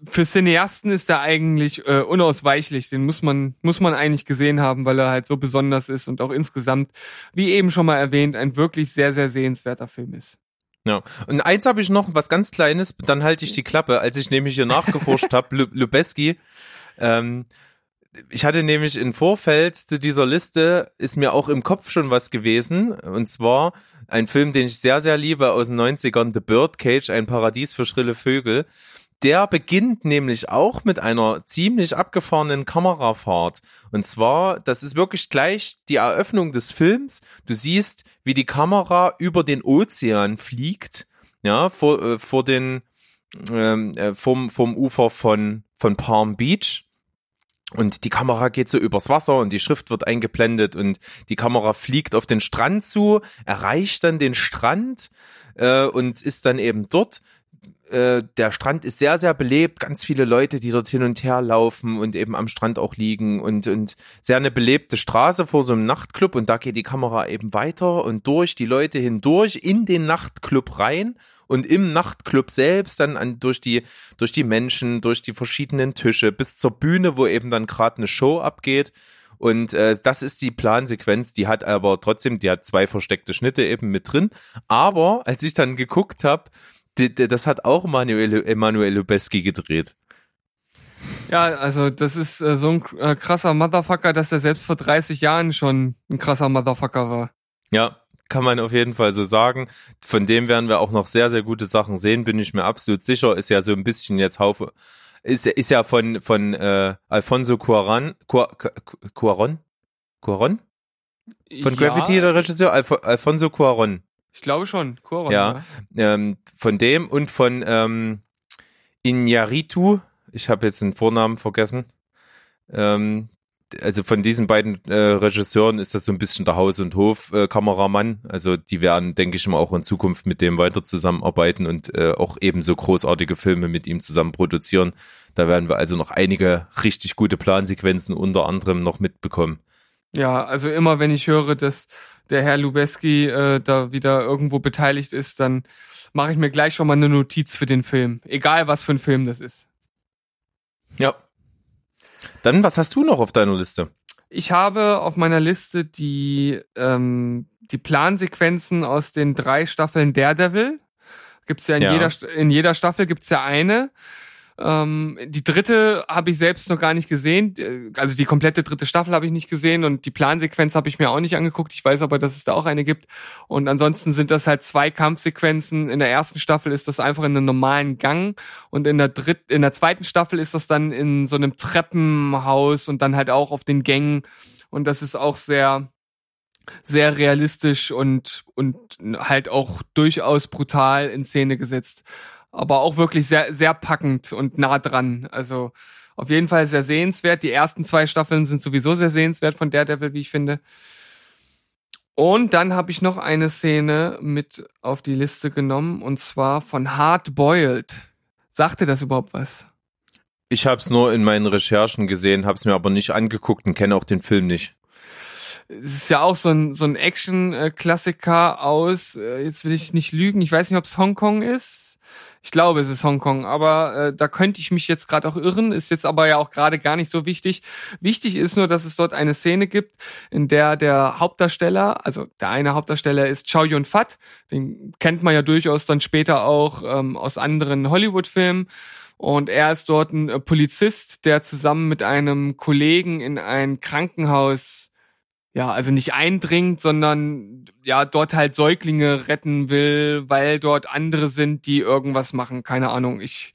für Cineasten ist er eigentlich äh, unausweichlich. Den muss man muss man eigentlich gesehen haben, weil er halt so besonders ist und auch insgesamt, wie eben schon mal erwähnt, ein wirklich sehr sehr sehenswerter Film ist. Ja, und eins habe ich noch, was ganz Kleines, dann halte ich die Klappe, als ich nämlich hier nachgeforscht habe, Lu- Lubeski. Ähm, ich hatte nämlich im Vorfeld zu dieser Liste, ist mir auch im Kopf schon was gewesen, und zwar ein Film, den ich sehr, sehr liebe aus den 90ern, The Birdcage, ein Paradies für schrille Vögel. Der beginnt nämlich auch mit einer ziemlich abgefahrenen Kamerafahrt. Und zwar, das ist wirklich gleich die Eröffnung des Films. Du siehst, wie die Kamera über den Ozean fliegt, ja, vor, äh, vor den, ähm, äh, vom, vom Ufer von, von Palm Beach. Und die Kamera geht so übers Wasser und die Schrift wird eingeblendet und die Kamera fliegt auf den Strand zu, erreicht dann den Strand äh, und ist dann eben dort. Äh, der Strand ist sehr, sehr belebt, ganz viele Leute, die dort hin und her laufen und eben am Strand auch liegen und, und sehr eine belebte Straße vor so einem Nachtclub und da geht die Kamera eben weiter und durch die Leute hindurch in den Nachtclub rein und im Nachtclub selbst dann an, durch die, durch die Menschen, durch die verschiedenen Tische bis zur Bühne, wo eben dann gerade eine Show abgeht. Und äh, das ist die Plansequenz, die hat aber trotzdem, die hat zwei versteckte Schnitte eben mit drin. Aber als ich dann geguckt habe, das hat auch Emanuele, Emanuel Lubezki gedreht. Ja, also das ist äh, so ein äh, krasser Motherfucker, dass er selbst vor 30 Jahren schon ein krasser Motherfucker war. Ja, kann man auf jeden Fall so sagen. Von dem werden wir auch noch sehr, sehr gute Sachen sehen, bin ich mir absolut sicher. Ist ja so ein bisschen jetzt Haufe, ist, ist ja von, von äh, Alfonso Cuaron, Cuaron? Cuaron? Von ja. Graffiti, der Regisseur? Alf Alfonso Cuaron. Ich glaube schon. Ja, ja. Ähm, von dem und von ähm, Inyaritu. Ich habe jetzt den Vornamen vergessen. Ähm, also von diesen beiden äh, Regisseuren ist das so ein bisschen der Haus- und Hof-Kameramann. Äh, also die werden, denke ich mal, auch in Zukunft mit dem weiter zusammenarbeiten und äh, auch ebenso großartige Filme mit ihm zusammen produzieren. Da werden wir also noch einige richtig gute Plansequenzen unter anderem noch mitbekommen. Ja, also immer wenn ich höre, dass der Herr Lubeski äh, da wieder irgendwo beteiligt ist, dann mache ich mir gleich schon mal eine Notiz für den Film. Egal was für ein Film das ist. Ja, dann, was hast du noch auf deiner Liste? Ich habe auf meiner Liste die, ähm, die Plansequenzen aus den drei Staffeln Daredevil. Gibt's ja in, ja. Jeder, in jeder Staffel gibt's ja eine. Ähm, die dritte habe ich selbst noch gar nicht gesehen. Also die komplette dritte Staffel habe ich nicht gesehen und die Plansequenz habe ich mir auch nicht angeguckt. Ich weiß aber, dass es da auch eine gibt. Und ansonsten sind das halt zwei Kampfsequenzen. In der ersten Staffel ist das einfach in einem normalen Gang und in der dritten, in der zweiten Staffel ist das dann in so einem Treppenhaus und dann halt auch auf den Gängen. Und das ist auch sehr, sehr realistisch und, und halt auch durchaus brutal in Szene gesetzt aber auch wirklich sehr, sehr packend und nah dran. Also auf jeden Fall sehr sehenswert. Die ersten zwei Staffeln sind sowieso sehr sehenswert von Daredevil, wie ich finde. Und dann habe ich noch eine Szene mit auf die Liste genommen und zwar von Hard Boiled. Sagt dir das überhaupt was? Ich habe es nur in meinen Recherchen gesehen, habe es mir aber nicht angeguckt und kenne auch den Film nicht. Es ist ja auch so ein, so ein Action-Klassiker aus, äh, jetzt will ich nicht lügen, ich weiß nicht, ob es Hongkong ist. Ich glaube, es ist Hongkong, aber äh, da könnte ich mich jetzt gerade auch irren, ist jetzt aber ja auch gerade gar nicht so wichtig. Wichtig ist nur, dass es dort eine Szene gibt, in der der Hauptdarsteller, also der eine Hauptdarsteller ist Chow Yun Fat, den kennt man ja durchaus dann später auch ähm, aus anderen Hollywood-Filmen. Und er ist dort ein äh, Polizist, der zusammen mit einem Kollegen in ein Krankenhaus ja, also nicht eindringt, sondern ja, dort halt Säuglinge retten will, weil dort andere sind, die irgendwas machen. Keine Ahnung. Ich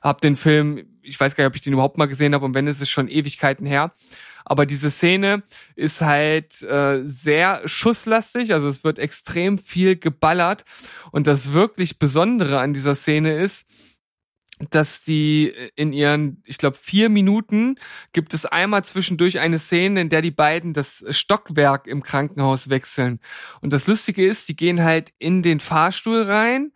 habe den Film, ich weiß gar nicht, ob ich den überhaupt mal gesehen habe und wenn, es ist schon Ewigkeiten her. Aber diese Szene ist halt äh, sehr schusslastig, also es wird extrem viel geballert. Und das wirklich Besondere an dieser Szene ist, dass die in ihren, ich glaube, vier Minuten gibt es einmal zwischendurch eine Szene, in der die beiden das Stockwerk im Krankenhaus wechseln. Und das Lustige ist, die gehen halt in den Fahrstuhl rein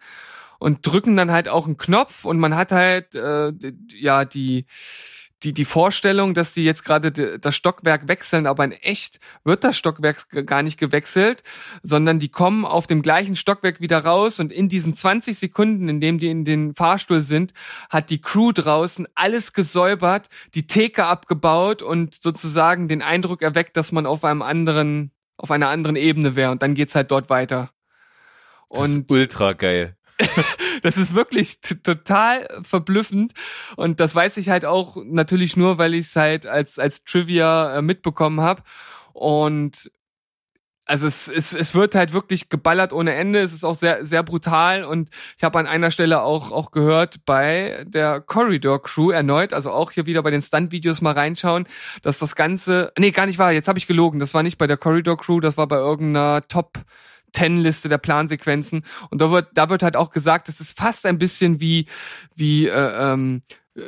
und drücken dann halt auch einen Knopf und man hat halt äh, ja die die, die Vorstellung, dass die jetzt gerade das Stockwerk wechseln, aber in echt wird das Stockwerk gar nicht gewechselt, sondern die kommen auf dem gleichen Stockwerk wieder raus und in diesen 20 Sekunden, in dem die in den Fahrstuhl sind, hat die Crew draußen alles gesäubert, die Theke abgebaut und sozusagen den Eindruck erweckt, dass man auf einem anderen, auf einer anderen Ebene wäre und dann geht's halt dort weiter. Und das ist ultra geil. das ist wirklich total verblüffend und das weiß ich halt auch natürlich nur, weil ich es halt als als Trivia äh, mitbekommen habe und also es, es, es wird halt wirklich geballert ohne Ende. Es ist auch sehr, sehr brutal. Und ich habe an einer Stelle auch, auch gehört bei der Corridor Crew erneut, also auch hier wieder bei den Stunt-Videos mal reinschauen, dass das Ganze. Nee, gar nicht wahr, jetzt habe ich gelogen. Das war nicht bei der Corridor Crew, das war bei irgendeiner Top Ten-Liste der Plansequenzen. Und da wird, da wird halt auch gesagt, es ist fast ein bisschen wie, wie, äh, ähm, äh,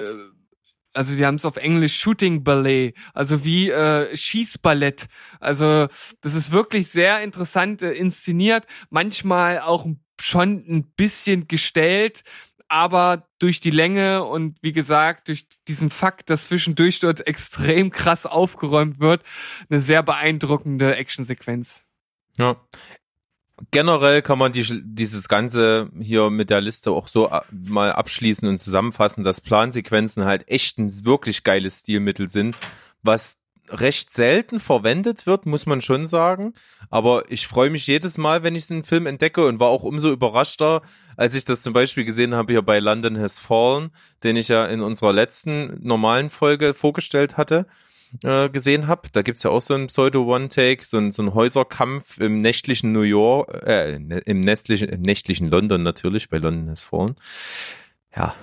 also sie haben es auf Englisch Shooting Ballet, also wie äh, Schießballett. Also das ist wirklich sehr interessant äh, inszeniert, manchmal auch schon ein bisschen gestellt, aber durch die Länge und wie gesagt, durch diesen Fakt, dass zwischendurch dort extrem krass aufgeräumt wird, eine sehr beeindruckende Actionsequenz. Ja. Generell kann man die, dieses Ganze hier mit der Liste auch so a- mal abschließen und zusammenfassen, dass Plansequenzen halt echt ein wirklich geiles Stilmittel sind, was recht selten verwendet wird, muss man schon sagen. Aber ich freue mich jedes Mal, wenn ich einem Film entdecke und war auch umso überraschter, als ich das zum Beispiel gesehen habe hier bei London Has Fallen, den ich ja in unserer letzten normalen Folge vorgestellt hatte äh, gesehen habe. Da gibt's ja auch so einen Pseudo-One-Take, so ein, so ein Häuserkampf im nächtlichen New York, äh, ne- im nächtlichen, im nächtlichen London natürlich, bei London Has Fallen. Ja,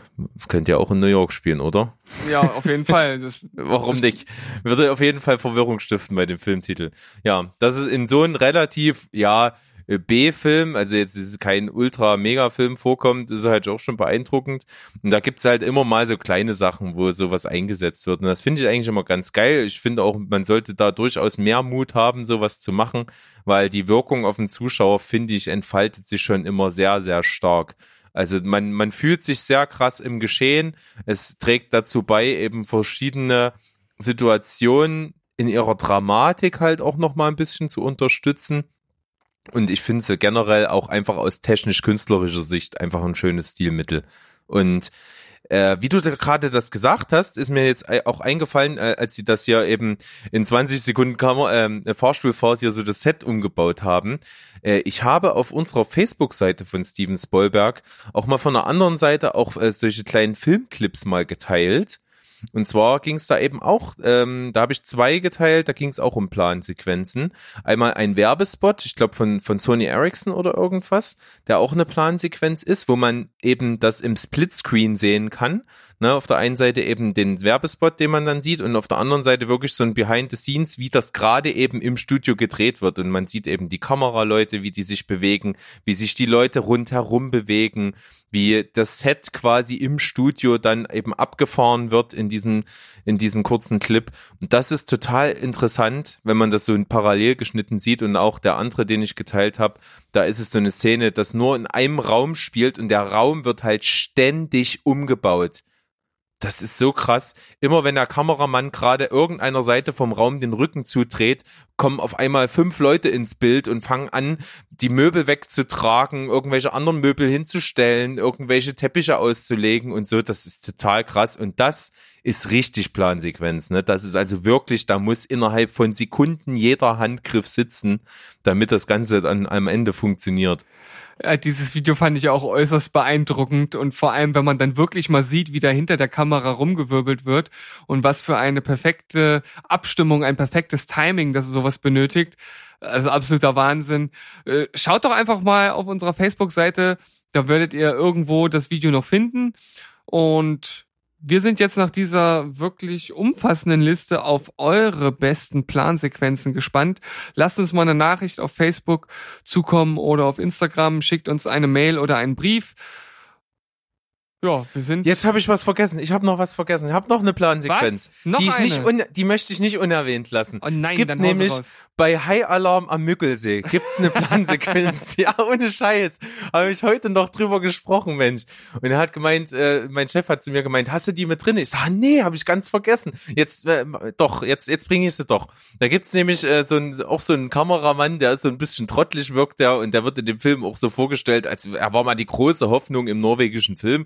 könnt ihr auch in New York spielen, oder? Ja, auf jeden Fall. Das, Warum nicht? Würde auf jeden Fall Verwirrung stiften bei dem Filmtitel. Ja, das ist in so einem relativ, ja, äh, B-Film, also jetzt ist kein Ultra-Mega-Film vorkommt, ist halt auch schon beeindruckend. Und da gibt's halt immer mal so kleine Sachen, wo sowas eingesetzt wird. Und das finde ich eigentlich immer ganz geil. Ich finde auch, man sollte da durchaus mehr Mut haben, sowas zu machen, weil die Wirkung auf den Zuschauer, finde ich, entfaltet sich schon immer sehr, sehr stark. Also man, man fühlt sich sehr krass im Geschehen. Es trägt dazu bei, eben verschiedene Situationen in ihrer Dramatik halt auch noch mal ein bisschen zu unterstützen. Und ich finde sie generell auch einfach aus technisch-künstlerischer Sicht einfach ein schönes Stilmittel. Und äh, wie du da gerade das gesagt hast, ist mir jetzt auch eingefallen, äh, als sie das hier eben in 20 Sekunden Kammer, ähm, Fahrstuhlfahrt hier so das Set umgebaut haben. Äh, ich habe auf unserer Facebook-Seite von Steven Spielberg auch mal von der anderen Seite auch äh, solche kleinen Filmclips mal geteilt. Und zwar ging es da eben auch, ähm, da habe ich zwei geteilt, da ging es auch um Plansequenzen. Einmal ein Werbespot, ich glaube von, von Sony Ericsson oder irgendwas, der auch eine Plansequenz ist, wo man eben das im Splitscreen sehen kann. Ne, auf der einen Seite eben den Werbespot, den man dann sieht, und auf der anderen Seite wirklich so ein Behind the Scenes, wie das gerade eben im Studio gedreht wird. Und man sieht eben die Kameraleute, wie die sich bewegen, wie sich die Leute rundherum bewegen, wie das Set quasi im Studio dann eben abgefahren wird in diesen, in diesen kurzen Clip. Und das ist total interessant, wenn man das so in parallel geschnitten sieht. Und auch der andere, den ich geteilt habe, da ist es so eine Szene, das nur in einem Raum spielt und der Raum wird halt ständig umgebaut. Das ist so krass. Immer wenn der Kameramann gerade irgendeiner Seite vom Raum den Rücken zudreht, kommen auf einmal fünf Leute ins Bild und fangen an, die Möbel wegzutragen, irgendwelche anderen Möbel hinzustellen, irgendwelche Teppiche auszulegen und so. Das ist total krass. Und das ist richtig Plansequenz. Ne? Das ist also wirklich, da muss innerhalb von Sekunden jeder Handgriff sitzen, damit das Ganze dann am Ende funktioniert. Äh, dieses Video fand ich auch äußerst beeindruckend und vor allem, wenn man dann wirklich mal sieht, wie da hinter der Kamera rumgewirbelt wird und was für eine perfekte Abstimmung, ein perfektes Timing, das sowas benötigt. Also absoluter Wahnsinn. Äh, Schaut doch einfach mal auf unserer Facebook-Seite, da werdet ihr irgendwo das Video noch finden und wir sind jetzt nach dieser wirklich umfassenden Liste auf eure besten Plansequenzen gespannt. Lasst uns mal eine Nachricht auf Facebook zukommen oder auf Instagram, schickt uns eine Mail oder einen Brief. Ja, wir sind Jetzt habe ich was vergessen. Ich habe noch was vergessen. Ich habe noch eine Plansequenz. Was? Noch die, ich eine? nicht un die möchte ich nicht unerwähnt lassen. Oh nein, es gibt dann nämlich raus. bei High Alarm am Müggelsee gibt's eine Plansequenz. ja, ohne Scheiß. Habe ich heute noch drüber gesprochen, Mensch. Und er hat gemeint, äh, mein Chef hat zu mir gemeint, hast du die mit drin? Ich sag, nee, habe ich ganz vergessen. Jetzt äh, doch, jetzt jetzt bringe ich sie doch. Da gibt's nämlich äh, so ein, auch so einen Kameramann, der ist so ein bisschen trottelig wirkt der und der wird in dem Film auch so vorgestellt, als er war mal die große Hoffnung im norwegischen Film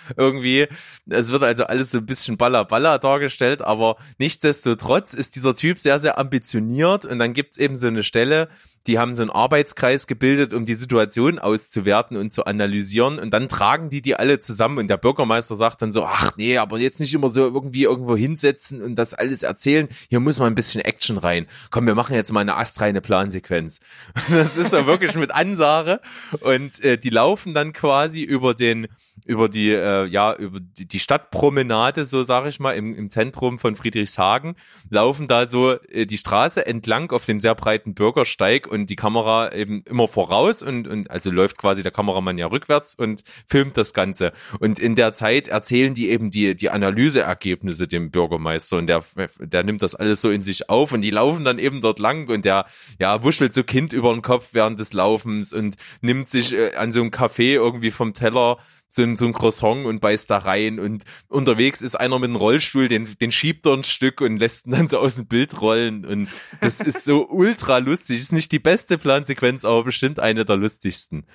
irgendwie. Es wird also alles so ein bisschen baller baller dargestellt, aber nichtsdestotrotz ist dieser Typ sehr, sehr ambitioniert und dann gibt's eben so eine Stelle, die haben so einen Arbeitskreis gebildet, um die Situation auszuwerten und zu analysieren und dann tragen die die alle zusammen und der Bürgermeister sagt dann so, ach nee, aber jetzt nicht immer so irgendwie irgendwo hinsetzen und das alles erzählen, hier muss mal ein bisschen Action rein. Komm, wir machen jetzt mal eine astreine Plansequenz. Das ist so wirklich mit Ansage und äh, die laufen dann quasi über den über die äh, ja über die, die Stadtpromenade so sage ich mal im, im Zentrum von Friedrichshagen laufen da so äh, die Straße entlang auf dem sehr breiten Bürgersteig und die Kamera eben immer voraus und und also läuft quasi der Kameramann ja rückwärts und filmt das Ganze. Und in der Zeit erzählen die eben die die Analyseergebnisse dem Bürgermeister und der der nimmt das alles so in sich auf und die laufen dann eben dort lang und der ja wuschelt so Kind über den Kopf während des Laufens und nimmt sich äh, an so einem Café irgendwie vom Teller so ein, so ein Croissant und beißt da rein und unterwegs ist einer mit einem Rollstuhl, den, den schiebt er ein Stück und lässt ihn dann so aus dem Bild rollen und das ist so ultra lustig. Ist nicht die beste Plansequenz, aber bestimmt eine der lustigsten.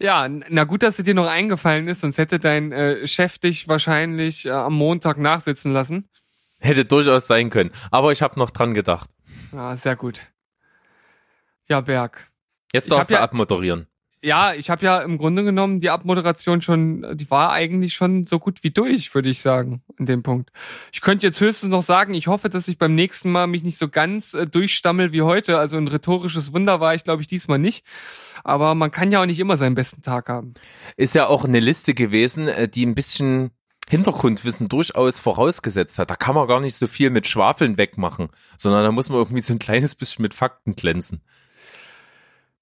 Ja, na gut, dass es dir noch eingefallen ist, sonst hätte dein äh, Chef dich wahrscheinlich äh, am Montag nachsitzen lassen. Hätte durchaus sein können, aber ich habe noch dran gedacht. Ja, sehr gut. Ja, Berg. Jetzt darfst du ja- abmoderieren. Ja, ich habe ja im Grunde genommen die Abmoderation schon, die war eigentlich schon so gut wie durch, würde ich sagen, an dem Punkt. Ich könnte jetzt höchstens noch sagen, ich hoffe, dass ich beim nächsten Mal mich nicht so ganz äh, durchstammel wie heute. Also ein rhetorisches Wunder war ich, glaube ich, diesmal nicht. Aber man kann ja auch nicht immer seinen besten Tag haben. Ist ja auch eine Liste gewesen, äh, die ein bisschen Hintergrundwissen durchaus vorausgesetzt hat. Da kann man gar nicht so viel mit Schwafeln wegmachen, sondern da muss man irgendwie so ein kleines bisschen mit Fakten glänzen.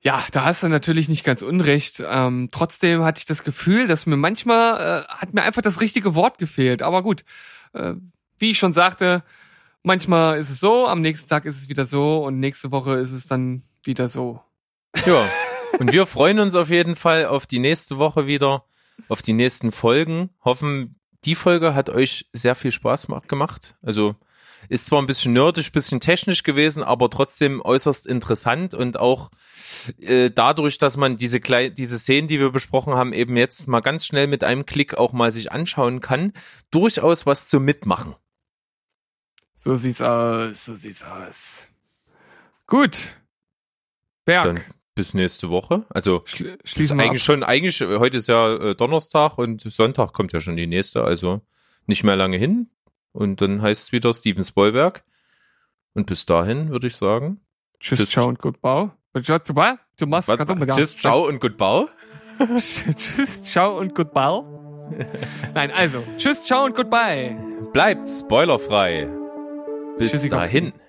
Ja, da hast du natürlich nicht ganz unrecht. Ähm, trotzdem hatte ich das Gefühl, dass mir manchmal äh, hat mir einfach das richtige Wort gefehlt. Aber gut, äh, wie ich schon sagte, manchmal ist es so, am nächsten Tag ist es wieder so und nächste Woche ist es dann wieder so. Ja. Und wir freuen uns auf jeden Fall auf die nächste Woche wieder, auf die nächsten Folgen. Hoffen, die Folge hat euch sehr viel Spaß ma- gemacht. Also ist zwar ein bisschen nerdisch, bisschen technisch gewesen, aber trotzdem äußerst interessant und auch äh, dadurch, dass man diese klei diese Szenen, die wir besprochen haben, eben jetzt mal ganz schnell mit einem Klick auch mal sich anschauen kann, durchaus was zum Mitmachen. So sieht's aus, so sieht's aus. Gut. Berg, Dann bis nächste Woche. Also schl Ist schließen wir ab. eigentlich schon, eigentlich, äh, heute ist ja äh, Donnerstag und Sonntag kommt ja schon die nächste, also nicht mehr lange hin. Und dann heißt es wieder Steven Spielberg. Und bis dahin würde ich sagen, Tschüss, Tschüss. ciao und goodbye. Du, machst tschüss, ciao und goodbye. Tschüss, ciao und goodbye. Nein, also, tschüss, ciao und goodbye. Bleibt spoilerfrei. Bis Tschüssikowski. dahin.